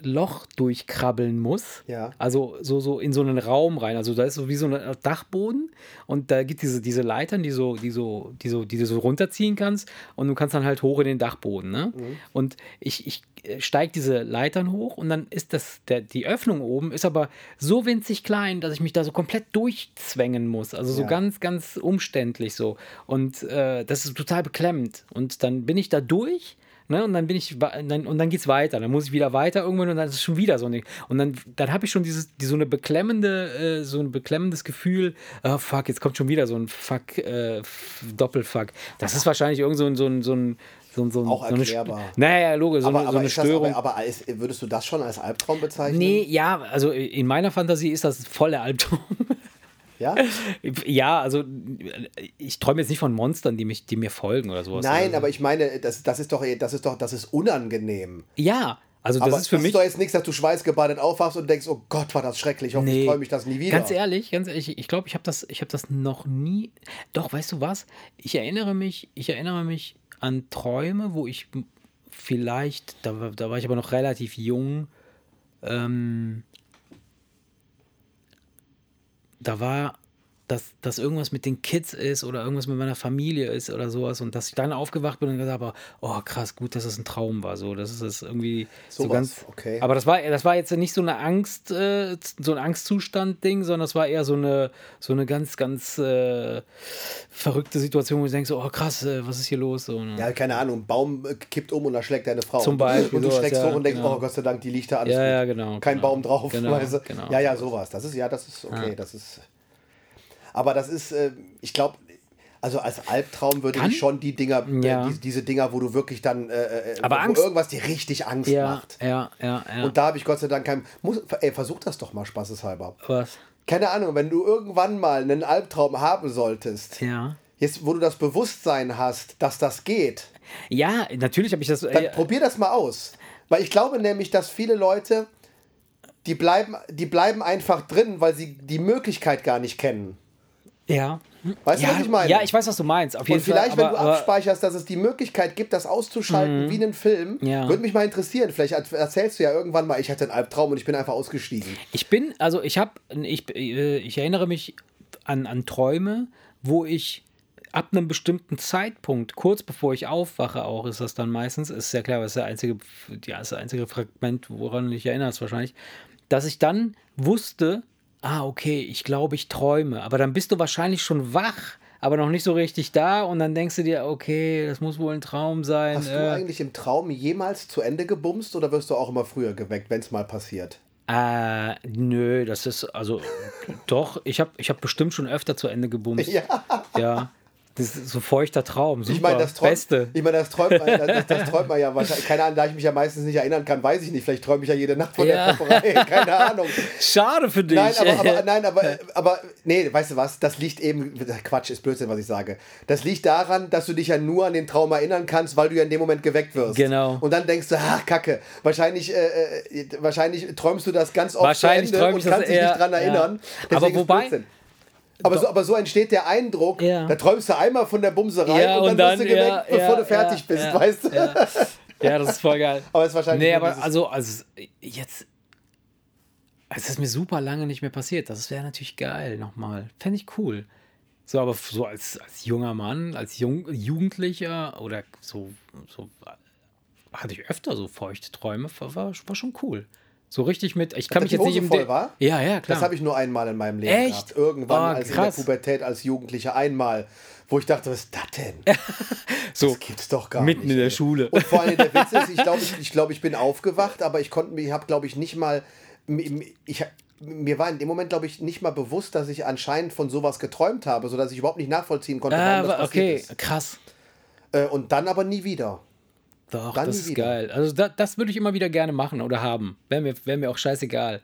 Loch durchkrabbeln muss. Ja. Also so, so in so einen Raum rein. Also da ist so wie so ein Dachboden und da gibt diese, diese Leitern, die so, die so, die so, die du so runterziehen kannst und du kannst dann halt hoch in den Dachboden. Ne? Und ich, ich steige diese Leitern hoch und dann ist das, der, die Öffnung oben ist aber so winzig klein, dass ich mich da so komplett durchzwängen muss. Also so Ja. ganz, ganz umständlich so. Und äh, das ist total beklemmend. Und dann bin ich da durch. Ne, und dann bin ich, dann, und dann geht's weiter. Dann muss ich wieder weiter irgendwann und dann ist es schon wieder so ein Ding. Und dann, dann habe ich schon dieses, die, so eine beklemmende, äh, so ein beklemmendes Gefühl, ah, fuck, jetzt kommt schon wieder so ein Fuck, äh, Doppelfuck. Das ist wahrscheinlich irgend so ein, so ein, so ein, so so Auch so eine, erklärbar. Naja, logisch, so aber, eine, so aber, eine ist das, Störung. aber, aber ist, würdest du das schon als Albtraum bezeichnen? nee, ja, also in meiner Fantasie ist das voll der Albtraum. Ja? ja, also ich träume jetzt nicht von Monstern, die, mich, die mir folgen oder sowas. Nein, also, aber ich meine, das, das ist doch, das ist doch, das ist unangenehm. Ja, Also das Aber ist für mich doch jetzt nichts, dass du schweißgebadet aufwachst und denkst, oh Gott, war das schrecklich, hoffentlich Nee. träume ich das nie wieder. Ganz ehrlich, ganz ehrlich, ich glaube, ich habe das, ich habe das noch nie. Doch, weißt du was? Ich erinnere mich, ich erinnere mich an Träume, wo ich vielleicht, da, war- da war ich aber noch relativ jung, ähm, da war, dass, dass irgendwas mit den Kids ist oder irgendwas mit meiner Familie ist oder sowas und dass ich dann aufgewacht bin und gesagt habe, oh krass, gut, dass es ein Traum war, so, das ist irgendwie so Sowas, ganz, okay. aber das war, das war jetzt nicht so eine Angst, äh, so ein Angstzustand-Ding, sondern das war eher so eine, so eine ganz, ganz äh, verrückte Situation, wo ich denke, so, oh krass, äh, was ist hier los? So, ne? Ja, keine Ahnung, ein Baum äh, kippt um und da schlägt deine Frau. Zum Beispiel Und du schreckst ja, hoch und denkst, genau. oh Gott sei Dank, die liegt da alles Ja, gut. ja, genau, Kein genau. Baum drauf. Genau, genau. Ja, ja, sowas. Das ist, ja, das ist okay. Das ist. Aber das ist, äh, ich glaube, also als Albtraum würde Kann- ich schon die Dinger, Ja. äh, die, diese Dinger, wo du wirklich dann, äh, äh, Aber wo Angst- irgendwas dir richtig Angst ja, macht. ja, ja, ja. Und da habe ich Gott sei Dank kein. Muss, ey, versuch das doch mal spaßeshalber. was? Keine Ahnung, wenn du irgendwann mal einen Albtraum haben solltest, Ja. jetzt wo du das Bewusstsein hast, dass das geht, Ja, natürlich habe ich das. dann Äh, probier das mal aus. Weil ich glaube nämlich, dass viele Leute, die bleiben, die bleiben einfach drin, weil sie die Möglichkeit gar nicht kennen. Ja. Weißt ja, du, was ich meine? Ja, ich weiß, was du meinst. Auf jeden Und vielleicht, Fall. wenn aber- du aber- abspeicherst, dass es die Möglichkeit gibt, das auszuschalten wie einen Film, Ja. würde mich mal interessieren. Vielleicht er- erzählst du ja irgendwann mal, ich hatte einen Albtraum und ich bin einfach ausgestiegen. Ich bin, also ich habe, ich, äh, ich erinnere mich an, an Träume, wo ich ab einem bestimmten Zeitpunkt, kurz bevor ich aufwache, auch ist das dann meistens, ist ja klar, das ist der einzige, ja, ist das einzige Fragment, woran du dich erinnerst wahrscheinlich, dass ich dann wusste, ah, okay, ich glaube, ich träume. Aber dann bist du wahrscheinlich schon wach, aber noch nicht so richtig da und dann denkst du dir, okay, das muss wohl ein Traum sein. Hast du äh, eigentlich im Traum jemals zu Ende gebumst oder wirst du auch immer früher geweckt, wenn es mal passiert? Äh, nö, das ist, also, doch, ich habe ich hab bestimmt schon öfter zu Ende gebumst. Ja. Ja. Das ist so feuchter Traum. Super. Ich meine, das träumt, Beste. ich meine, das träumt man, das, das träumt man ja wahrscheinlich. Keine Ahnung, da ich mich ja meistens nicht erinnern kann, weiß ich nicht. Vielleicht träume ich ja jede Nacht von Ja. der Popperei. Keine Ahnung. Schade für dich. Nein, aber, aber, nein, aber, aber, nee, weißt du was? Das liegt eben, Quatsch, ist Blödsinn, was ich sage. Das liegt daran, dass du dich ja nur an den Traum erinnern kannst, weil du ja in dem Moment geweckt wirst. Genau. Und dann denkst du, ach, Kacke, wahrscheinlich, äh, äh, wahrscheinlich träumst du das ganz oft Wahrscheinlich zu Ende träum und kannst dich nicht dran ja. erinnern. Aber Deswegen ist wobei-. Aber so, aber so entsteht der Eindruck, Ja. da träumst du einmal von der Bumserei Ja, und, und dann, wirst du dann, geweckt, bevor du fertig bist, weißt du? ja. ja, das ist voll geil. Aber es ist wahrscheinlich Nee, aber also, also jetzt. Es ist mir super lange nicht mehr passiert. Das wäre natürlich geil nochmal. Fände ich cool. So, aber so als, als junger Mann, als Jung, Jugendlicher oder so, so hatte ich öfter so feuchte Träume. War, war schon cool. So richtig mit. Ich kann mich jetzt nicht im voll war? Ja, ja, klar. Das habe ich nur einmal in meinem Leben Echt? gehabt. Irgendwann Oh, als in der. Pubertät als Jugendlicher einmal, wo ich dachte, was ist das denn? so Das gibt's doch gar mitten nicht. in der ey. Schule. Und vor allem der Witz ist, ich glaube, ich, ich, glaub, ich bin aufgewacht, aber ich konnte mir, ich habe, glaube ich, nicht mal, ich, mir war in dem Moment, glaube ich, nicht mal bewusst, dass ich anscheinend von sowas geträumt habe, sodass ich überhaupt nicht nachvollziehen konnte, Ah, warum das aber passiert okay, ist. krass. Äh, und dann aber nie wieder. Doch, Dann das ist wieder. geil. Also da, das würde ich immer wieder gerne machen oder haben. Wäre mir, wär mir auch scheißegal.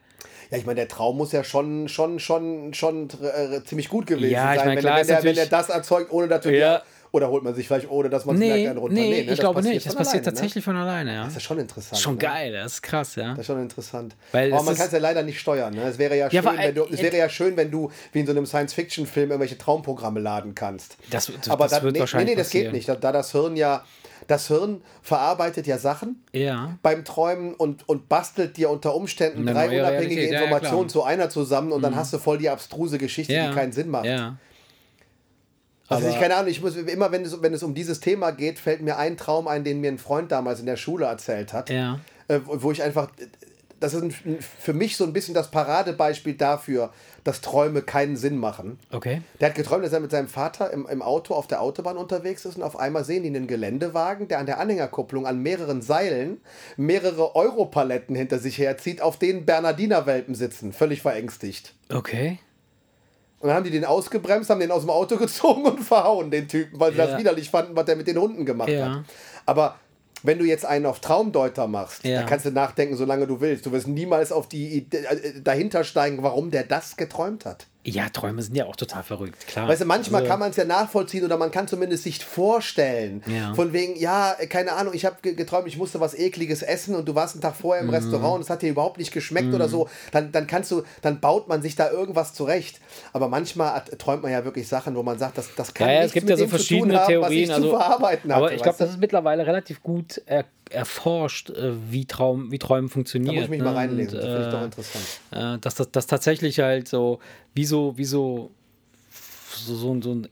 Ja, ich meine, der Traum muss ja schon, schon, schon, schon äh, ziemlich gut gewesen Ja, ich sein, meine, wenn, klar, wenn, der, wenn der das erzeugt, ohne natürlich. Ja. Oder holt man sich vielleicht, ohne dass man es merkt, Nee, einen runter. nee, ne, ich das glaube nicht. Das passiert alleine, tatsächlich von alleine, ja. Ne? Das ist schon interessant. Schon ne? geil, das ist krass, ja. Das ist schon interessant. Weil Aber man kann es ja leider nicht steuern. Ne? Es wäre ja, Ja, schön, wenn du, äh, es wäre ja schön, wenn du wie in so einem Science-Fiction-Film irgendwelche Traumprogramme laden kannst. Das, das, Aber das dann, wird nee, nee, wahrscheinlich nee, das geht passieren. nicht. Da, da das Hirn ja, das Hirn verarbeitet ja Sachen Ja. beim Träumen und, und bastelt dir unter Umständen Eine drei unabhängige Realität, ja, ja, Informationen klar. zu einer zusammen und dann hast du voll die abstruse Geschichte, ja. die keinen Sinn macht. Ja. Also ich keine Ahnung, ich muss immer, wenn es, wenn es um dieses Thema geht, fällt mir ein Traum ein, den mir ein Freund damals in der Schule erzählt hat. Ja. Äh, wo ich einfach, das ist ein, für mich so ein bisschen das Paradebeispiel dafür, dass Träume keinen Sinn machen. Okay. Der hat geträumt, dass er mit seinem Vater im, im Auto auf der Autobahn unterwegs ist und auf einmal sehen die einen Geländewagen, der an der Anhängerkupplung an mehreren Seilen mehrere Europaletten hinter sich herzieht, auf denen Bernardinerwelpen sitzen, völlig verängstigt. Okay. Und dann haben die den ausgebremst, haben den aus dem Auto gezogen und verhauen, den Typen, weil sie Ja. das widerlich fanden, was der mit den Hunden gemacht Ja. hat. Aber wenn du jetzt einen auf Traumdeuter machst, Ja. dann kannst du nachdenken, solange du willst. Du wirst niemals auf die Idee, äh, dahinter steigen, warum der das geträumt hat. Ja, Träume sind ja auch total verrückt, klar. Weißt du, manchmal Also- kann man es ja nachvollziehen oder man kann zumindest sich vorstellen. Ja. Von wegen, ja, keine Ahnung, ich habe geträumt, ich musste was Ekliges essen und du warst einen Tag vorher Mhm. im Restaurant und es hat dir überhaupt nicht geschmeckt oder so. Dann, dann kannst du, dann baut man sich da irgendwas zurecht. Aber manchmal hat- träumt man ja wirklich Sachen, wo man sagt, das, das kann Ja, ja, es gibt mit ja so dem zu tun verschiedene haben, Theorien. was ich also, zu verarbeiten hatte. aber ich glaube, das ist mittlerweile relativ gut er, erforscht, äh, wie, Traum, wie Träumen funktionieren. da muss ich mich mal reinlesen, das finde ich doch äh, interessant. äh, dass das dass tatsächlich halt so, wie so, wie so, so, so, so ein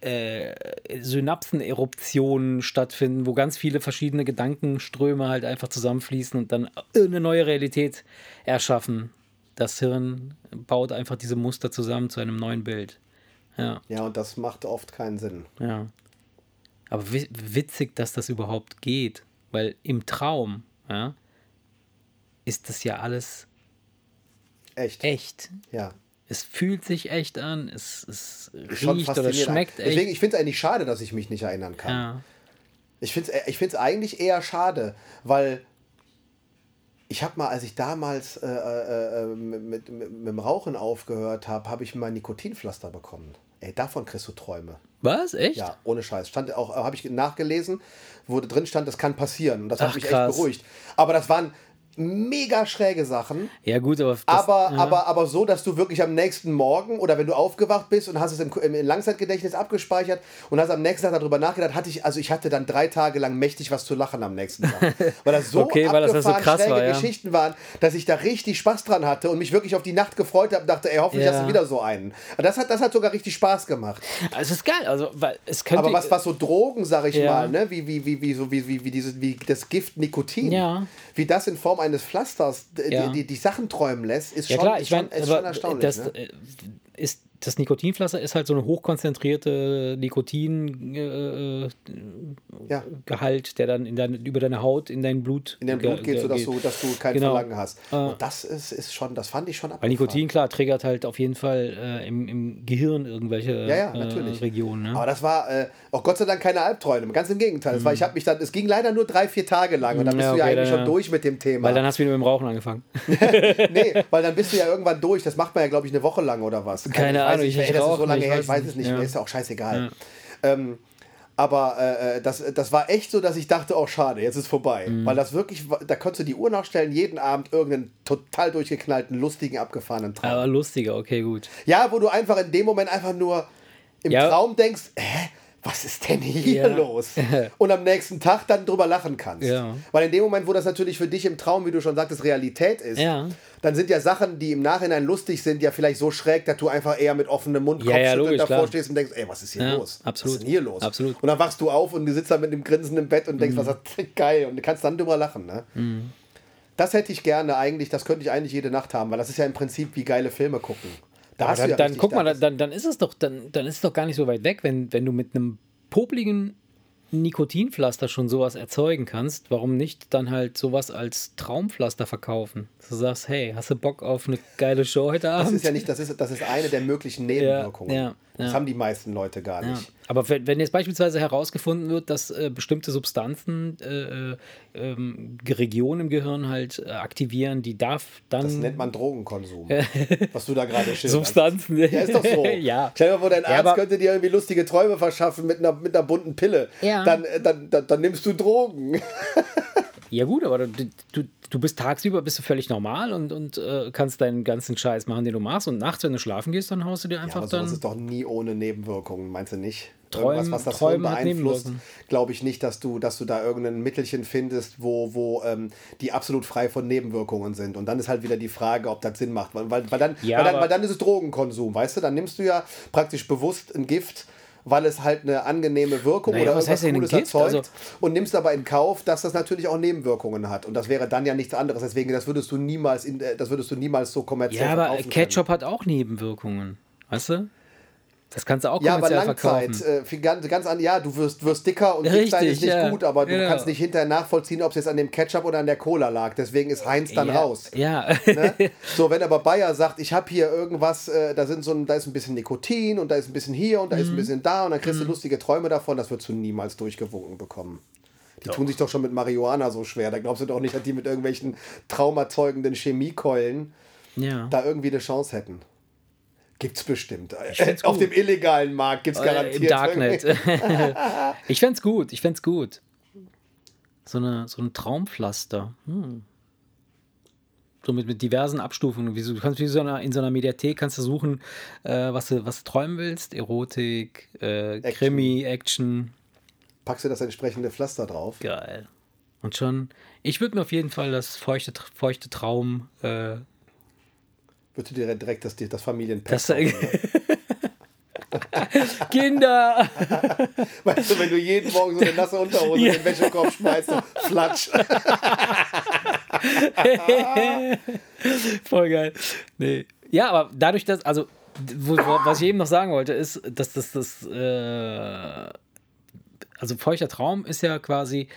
äh, Synapseneruptionen stattfinden, wo ganz viele verschiedene Gedankenströme halt einfach zusammenfließen und dann eine neue Realität erschaffen. Das Hirn baut einfach diese Muster zusammen zu einem neuen Bild. Ja, Ja, und das macht oft keinen Sinn. ja. Aber wi- witzig, dass das überhaupt geht, weil im Traum, ja, ist das ja alles Echt. echt. Ja. Es fühlt sich echt an, es, es Schon riecht oder faszinierend. schmeckt echt. Deswegen, ich finde es eigentlich schade, dass ich mich nicht erinnern kann. ja. Ich finde es ich find's eigentlich eher schade, weil ich habe mal, als ich damals äh, äh, äh, mit, mit, mit, mit dem Rauchen aufgehört habe, habe ich mal Nikotinpflaster bekommen. Ey, davon kriegst du Träume. Was? Echt? Ja, ohne Scheiß. Stand auch, habe ich nachgelesen, wo drin stand, das kann passieren. Und das hat Ach, mich krass. echt beruhigt. Aber das waren mega schräge Sachen. Ja, gut, aber. Das, aber, ja. aber, aber so, dass du wirklich am nächsten Morgen oder wenn du aufgewacht bist und hast es im, im, Langzeitgedächtnis abgespeichert und hast am nächsten Tag darüber nachgedacht, hatte ich, also ich hatte dann drei Tage lang mächtig was zu lachen am nächsten Tag. Weil das so Okay, weil das so abgefahren krass war, schräge ja. Geschichten waren, dass ich da richtig Spaß dran hatte und mich wirklich auf die Nacht gefreut habe und dachte, ey, hoffentlich Ja. hast du wieder so einen. Das hat, das hat sogar richtig Spaß gemacht. Also, es ist geil. Also, weil es könnte. Aber was, was so Drogen, sag ich mal, ne? wie, wie, wie, wie, so, wie, wie, wie, dieses, wie das Gift Nikotin, Ja. wie das in Form eines Pflasters Ja. die, die, die Sachen träumen lässt, ist Ja, schon, klar, ich schon, meine, ist schon erstaunlich. das, ne? ist, das Nikotinpflaster ist halt so eine hochkonzentrierte Nikotingehalt, äh, ja. Gehalt, der dann in dein, über deine Haut in dein Blut in dein Blut geht, ge- sodass geht. du, dass du kein Genau. Verlangen hast. Äh. Und das ist, ist schon, das fand ich schon Weil abgefahren. Nikotin, klar, triggert halt auf jeden Fall äh, im, im Gehirn irgendwelche Ja, ja, natürlich. Äh, Regionen. Ne? Aber das war äh, auch Gott sei Dank keine Albträume. Ganz im Gegenteil. Es, war, ich hab mich dann, es ging leider nur drei, vier Tage lang und dann Mhm, bist ja, du ja okay, eigentlich schon ja. durch mit dem Thema. Weil dann hast du wieder mit dem Rauchen angefangen. nee, weil dann bist du ja irgendwann durch. Das macht man ja, glaube ich, eine Woche lang oder was. Keine weiß Ahnung, nicht, ich das ist rauche so lange nicht, her, weiß ich weiß nicht. es nicht Ja. mehr. Ist ja auch scheißegal. Ähm, aber äh, äh, das, das war echt so, dass ich dachte, oh schade, jetzt ist vorbei. Mhm. Weil das wirklich, da konntest du die Uhr nachstellen, jeden Abend irgendeinen total durchgeknallten, lustigen, abgefahrenen Traum. Aber lustiger, okay, gut. Ja, wo du einfach in dem Moment einfach nur im Ja. Traum denkst, hä, was ist denn hier Ja. los? Und am nächsten Tag dann drüber lachen kannst. Ja. Weil in dem Moment, wo das natürlich für dich im Traum, wie du schon sagtest, Realität ist, Ja. dann sind ja Sachen, die im Nachhinein lustig sind, ja vielleicht so schräg, dass du einfach eher mit offenem Mund Ja, ja, logisch, davor klar. stehst und denkst, ey, was ist hier los? absolut. Was ist denn hier los? Absolut. Und dann wachst du auf und du sitzt da mit dem Grinsen im Bett und denkst, Mhm. was ist geil und du kannst dann drüber lachen, ne? Das hätte ich gerne eigentlich, das könnte ich eigentlich jede Nacht haben, weil das ist ja im Prinzip wie geile Filme gucken. Da dann, ja dann guck mal, das- dann, dann ist es doch, dann, dann ist es doch gar nicht so weit weg, wenn, wenn du mit einem popligen Nikotinpflaster schon sowas erzeugen kannst, warum nicht dann halt sowas als Traumpflaster verkaufen? Dass Du sagst, hey, hast du Bock auf eine geile Show heute Abend? Das ist ja nicht, das ist, das ist eine der möglichen Nebenwirkungen. ja, Das ja. haben die meisten Leute gar nicht. Aber wenn, jetzt beispielsweise herausgefunden wird, dass äh, bestimmte Substanzen äh, äh, ähm, Regionen im Gehirn halt äh, aktivieren, die darf dann. Das nennt man Drogenkonsum. was du da gerade schilderst. Substanzen. Ja, ist doch so. ja. Stell dir mal vor, dein Ja, Arzt aber- könnte dir irgendwie lustige Träume verschaffen mit einer, mit einer bunten Pille. Ja. Dann, äh, dann, dann, dann nimmst du Drogen. Ja gut, aber du, du, du bist tagsüber bist du völlig normal und, und äh, kannst deinen ganzen Scheiß machen, den du machst. Und nachts, wenn du schlafen gehst, dann haust du dir Ja, einfach aber sowas dann. ist doch nie ohne Nebenwirkungen, meinst du nicht? Träumen- was das Träumen Hirn beeinflusst, glaube ich nicht, dass du, dass du da irgendein Mittelchen findest, wo, wo ähm, die absolut frei von Nebenwirkungen sind. Und dann ist halt wieder die Frage, ob das Sinn macht. Weil, weil, weil, dann, Ja, weil, dann, weil dann ist es Drogenkonsum, weißt du? Dann nimmst du ja praktisch bewusst ein Gift, weil es halt eine angenehme Wirkung Naja, oder was irgendwas Cooles Gift? erzeugt Also- und nimmst aber in Kauf, dass das natürlich auch Nebenwirkungen hat. Und das wäre dann ja nichts anderes. Deswegen, das würdest du niemals, in, äh, das würdest du niemals so kommerziell Ja, aber verkaufen können. Ketchup hat auch Nebenwirkungen. Weißt du? Das kannst du auch Ja, aber kommerziell Langzeit, verkaufen. äh, viel ganz, ganz an, ja, du wirst, wirst dicker und dick sein ist Richtig, nicht ja. gut, aber du Genau. kannst nicht hinterher nachvollziehen, ob es jetzt an dem Ketchup oder an der Cola lag. Deswegen ist Heinz dann ja, raus. Ja. Ne? So, wenn aber Bayer sagt, ich habe hier irgendwas, äh, da, sind so ein, da ist ein bisschen Nikotin und da ist ein bisschen hier und da Mhm. ist ein bisschen da und dann kriegst du lustige Träume davon, das wirst du niemals durchgewunken bekommen. Die tun sich doch schon mit Marihuana so schwer. Da glaubst du doch nicht, dass die mit irgendwelchen traumerzeugenden Chemiekeulen ja. da irgendwie eine Chance hätten. Gibt's bestimmt. find's Auf dem illegalen Markt gibt's Äh, garantiert. Im Darknet. ich fänd's gut, ich fänd's gut. So, eine, so ein Traumpflaster. Hm. So mit, mit diversen Abstufungen. Wie so, du kannst wie so einer, in so einer Mediathek kannst du suchen, äh, was, du, was du träumen willst. Erotik, äh, Krimi, Action. Packst du das entsprechende Pflaster drauf? Geil. Und schon, ich würde mir auf jeden Fall das feuchte, feuchte Traum, äh, Würdest du dir direkt das, das Familienpack das, kaufen? Kinder! Weißt du, wenn du jeden Morgen so eine nasse Unterhose in den Wäschekorb schmeißt, flatsch. Voll geil. Nee. Ja, aber dadurch, dass, also, wo, wo, was ich eben noch sagen wollte, ist, dass das, das, äh, also feuchter Traum ist ja quasi,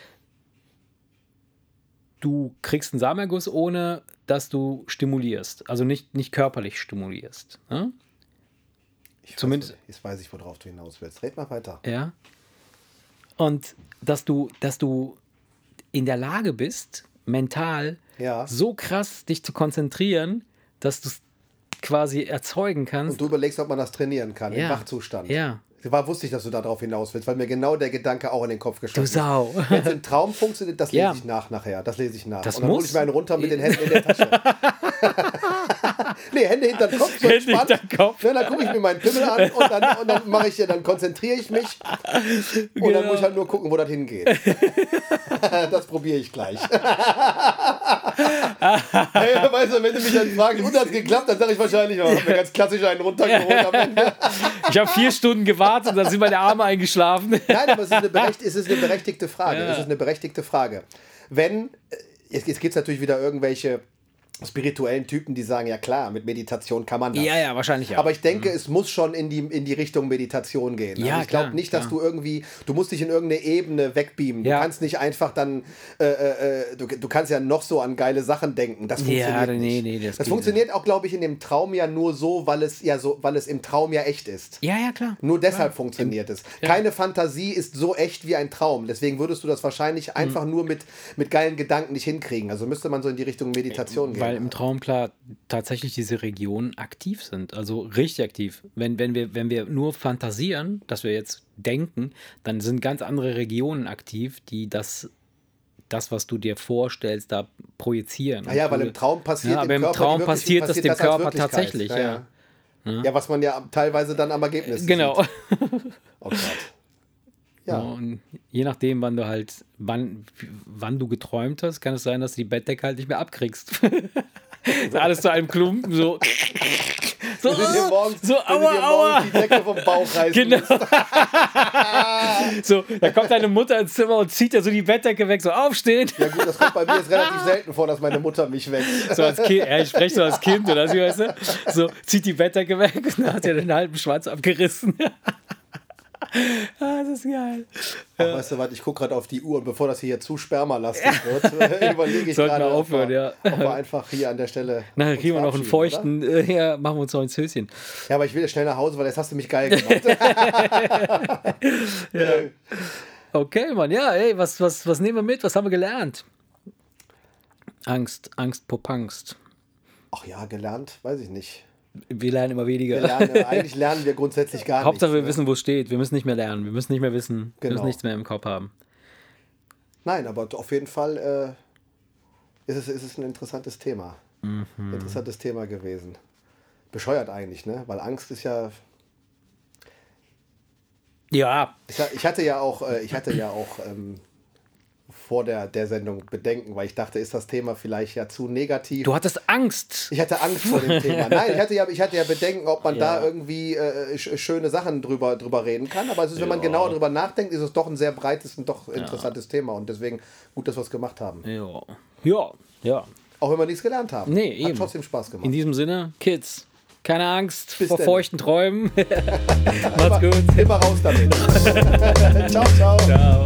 du kriegst einen Samenerguss, ohne dass du stimulierst. Also nicht, nicht körperlich stimulierst. Ne? Ich Zumindest- Weiß, jetzt weiß ich, worauf du hinaus willst. Red mal weiter. Ja. Und dass du, dass du in der Lage bist, mental Ja. so krass dich zu konzentrieren, dass du es quasi erzeugen kannst. Und du überlegst, ob man das trainieren kann im Ja. Wachzustand. Ja. War, wusste ich, dass du darauf hinaus willst, weil mir genau der Gedanke auch in den Kopf Du geschossen ist. Sau. Wenn es im Traum funktioniert, das lese Ja. ich nach nachher. Das lese ich nach. Das und dann hole muss. ich mir einen runter mit den Händen in der Tasche. nee, Hände hinter den Kopf, so Hände entspannt. hinterm Kopf. Ja, dann gucke ich mir meinen Pimmel an und dann, und dann mache ich, dann konzentriere ich mich. Und dann Genau. muss ich halt nur gucken, wo das hingeht. das probiere ich gleich. hey, weißt du, wenn du mich dann fragst, und hat geklappt, dann sage ich wahrscheinlich, oh, hab mir ganz klassisch einen runtergeholt am Ende. Ich habe vier Stunden gewartet und dann sind meine Arme eingeschlafen. Nein, aber es ist eine, berecht, es ist eine berechtigte Frage. Ja. Es ist eine berechtigte Frage. Wenn, äh, jetzt, jetzt gibt es natürlich wieder irgendwelche spirituellen Typen, die sagen, ja klar, mit Meditation kann man das. Ja, ja, wahrscheinlich ja. Aber ich denke, es muss schon in die, in die Richtung Meditation gehen. Ja, also ich glaube nicht, dass klar. du irgendwie, du musst dich in irgendeine Ebene wegbeamen. Ja. Du kannst nicht einfach dann, äh, äh, äh, du, du kannst ja noch so an geile Sachen denken. Das Ja, funktioniert nee, nicht. nee, das das funktioniert auch, glaube ich, in dem Traum ja nur so, weil es ja so, weil es im Traum ja echt ist. ja, ja, klar. Nur deshalb funktioniert es. Keine Fantasie ist so echt wie ein Traum. Deswegen würdest du das Mhm. wahrscheinlich einfach nur mit, mit geilen Gedanken nicht hinkriegen. Also müsste man so in die Richtung Meditation gehen. Weil im Traum klar tatsächlich diese Regionen aktiv sind, also richtig aktiv. Wenn, wenn, wir, wenn wir nur fantasieren, dass wir jetzt denken, dann sind ganz andere Regionen aktiv, die das, das was du dir vorstellst, da projizieren. Ah ja, Und weil im Traum passiert Ja, aber im Körper Traum passiert das dem Körper tatsächlich, ja. ja. was man ja teilweise dann am Ergebnis Genau. sieht. Oh Gott. Ja. Und je nachdem, wann du halt, wann, wann du geträumt hast, kann es sein, dass du die Bettdecke halt nicht mehr abkriegst. Alles zu einem Klumpen, so. So, dir morgens, so aua, aua. die Decke vom Bauch reißen Genau. So, da kommt deine Mutter ins Zimmer und zieht ja so die Bettdecke weg, so aufstehen. Ja gut, das kommt bei mir jetzt relativ selten vor, dass meine Mutter mich weckt. So als Kind, ja, ich spreche so als Kind oder so, weißt du? So, zieht die Bettdecke weg und dann hat er den halben Schwanz abgerissen. ah, das ist geil. Ach, weißt du was, ich gucke gerade auf die Uhr und bevor das hier zu spermalastig wird, überlege ich Sollten gerade, wir ob aufhören, ja. ob wir einfach hier an der Stelle Nachher kriegen wir noch einen feuchten, äh, ja, machen wir uns noch ins Höschen. Ja, aber ich will jetzt schnell nach Hause, weil jetzt hast du mich geil gemacht. Okay, Mann, ja, ey, was, was, was nehmen wir mit? Was haben wir gelernt? Angst, Angst, Popangst. Ach ja, gelernt, weiß ich nicht. Wir lernen immer weniger. Wir lernen, eigentlich lernen wir grundsätzlich gar Hauptsache, wir nichts. ne? wissen, wo es steht. Wir müssen nicht mehr lernen. Wir müssen nicht mehr wissen. Wir Genau. müssen nichts mehr im Kopf haben. Nein, aber auf jeden Fall äh, ist, es, ist es ein interessantes Thema. Mhm. Interessantes Thema gewesen. Bescheuert eigentlich, ne? Weil Angst ist ja. Ja, Ich, ich hatte ja auch, äh, ich hatte ja auch ähm, vor der, der Sendung Bedenken, weil ich dachte, ist das Thema vielleicht ja zu negativ. du hattest Angst. Ich hatte Angst vor dem Thema. Nein, ich hatte ja, ich hatte ja Bedenken, ob man Ja. da irgendwie äh, sch schöne Sachen drüber, drüber reden kann. Aber ist, wenn man Ja. genauer drüber nachdenkt, ist es doch ein sehr breites und doch interessantes Thema. Und deswegen gut, dass wir es gemacht haben. Ja. Ja, ja. Auch wenn wir nichts gelernt haben. Nee, Hat eben. trotzdem Spaß gemacht. In diesem Sinne, Kids, keine Angst Bis vor denn. feuchten Träumen. Macht's gut. Immer raus damit. ciao, ciao. Ciao.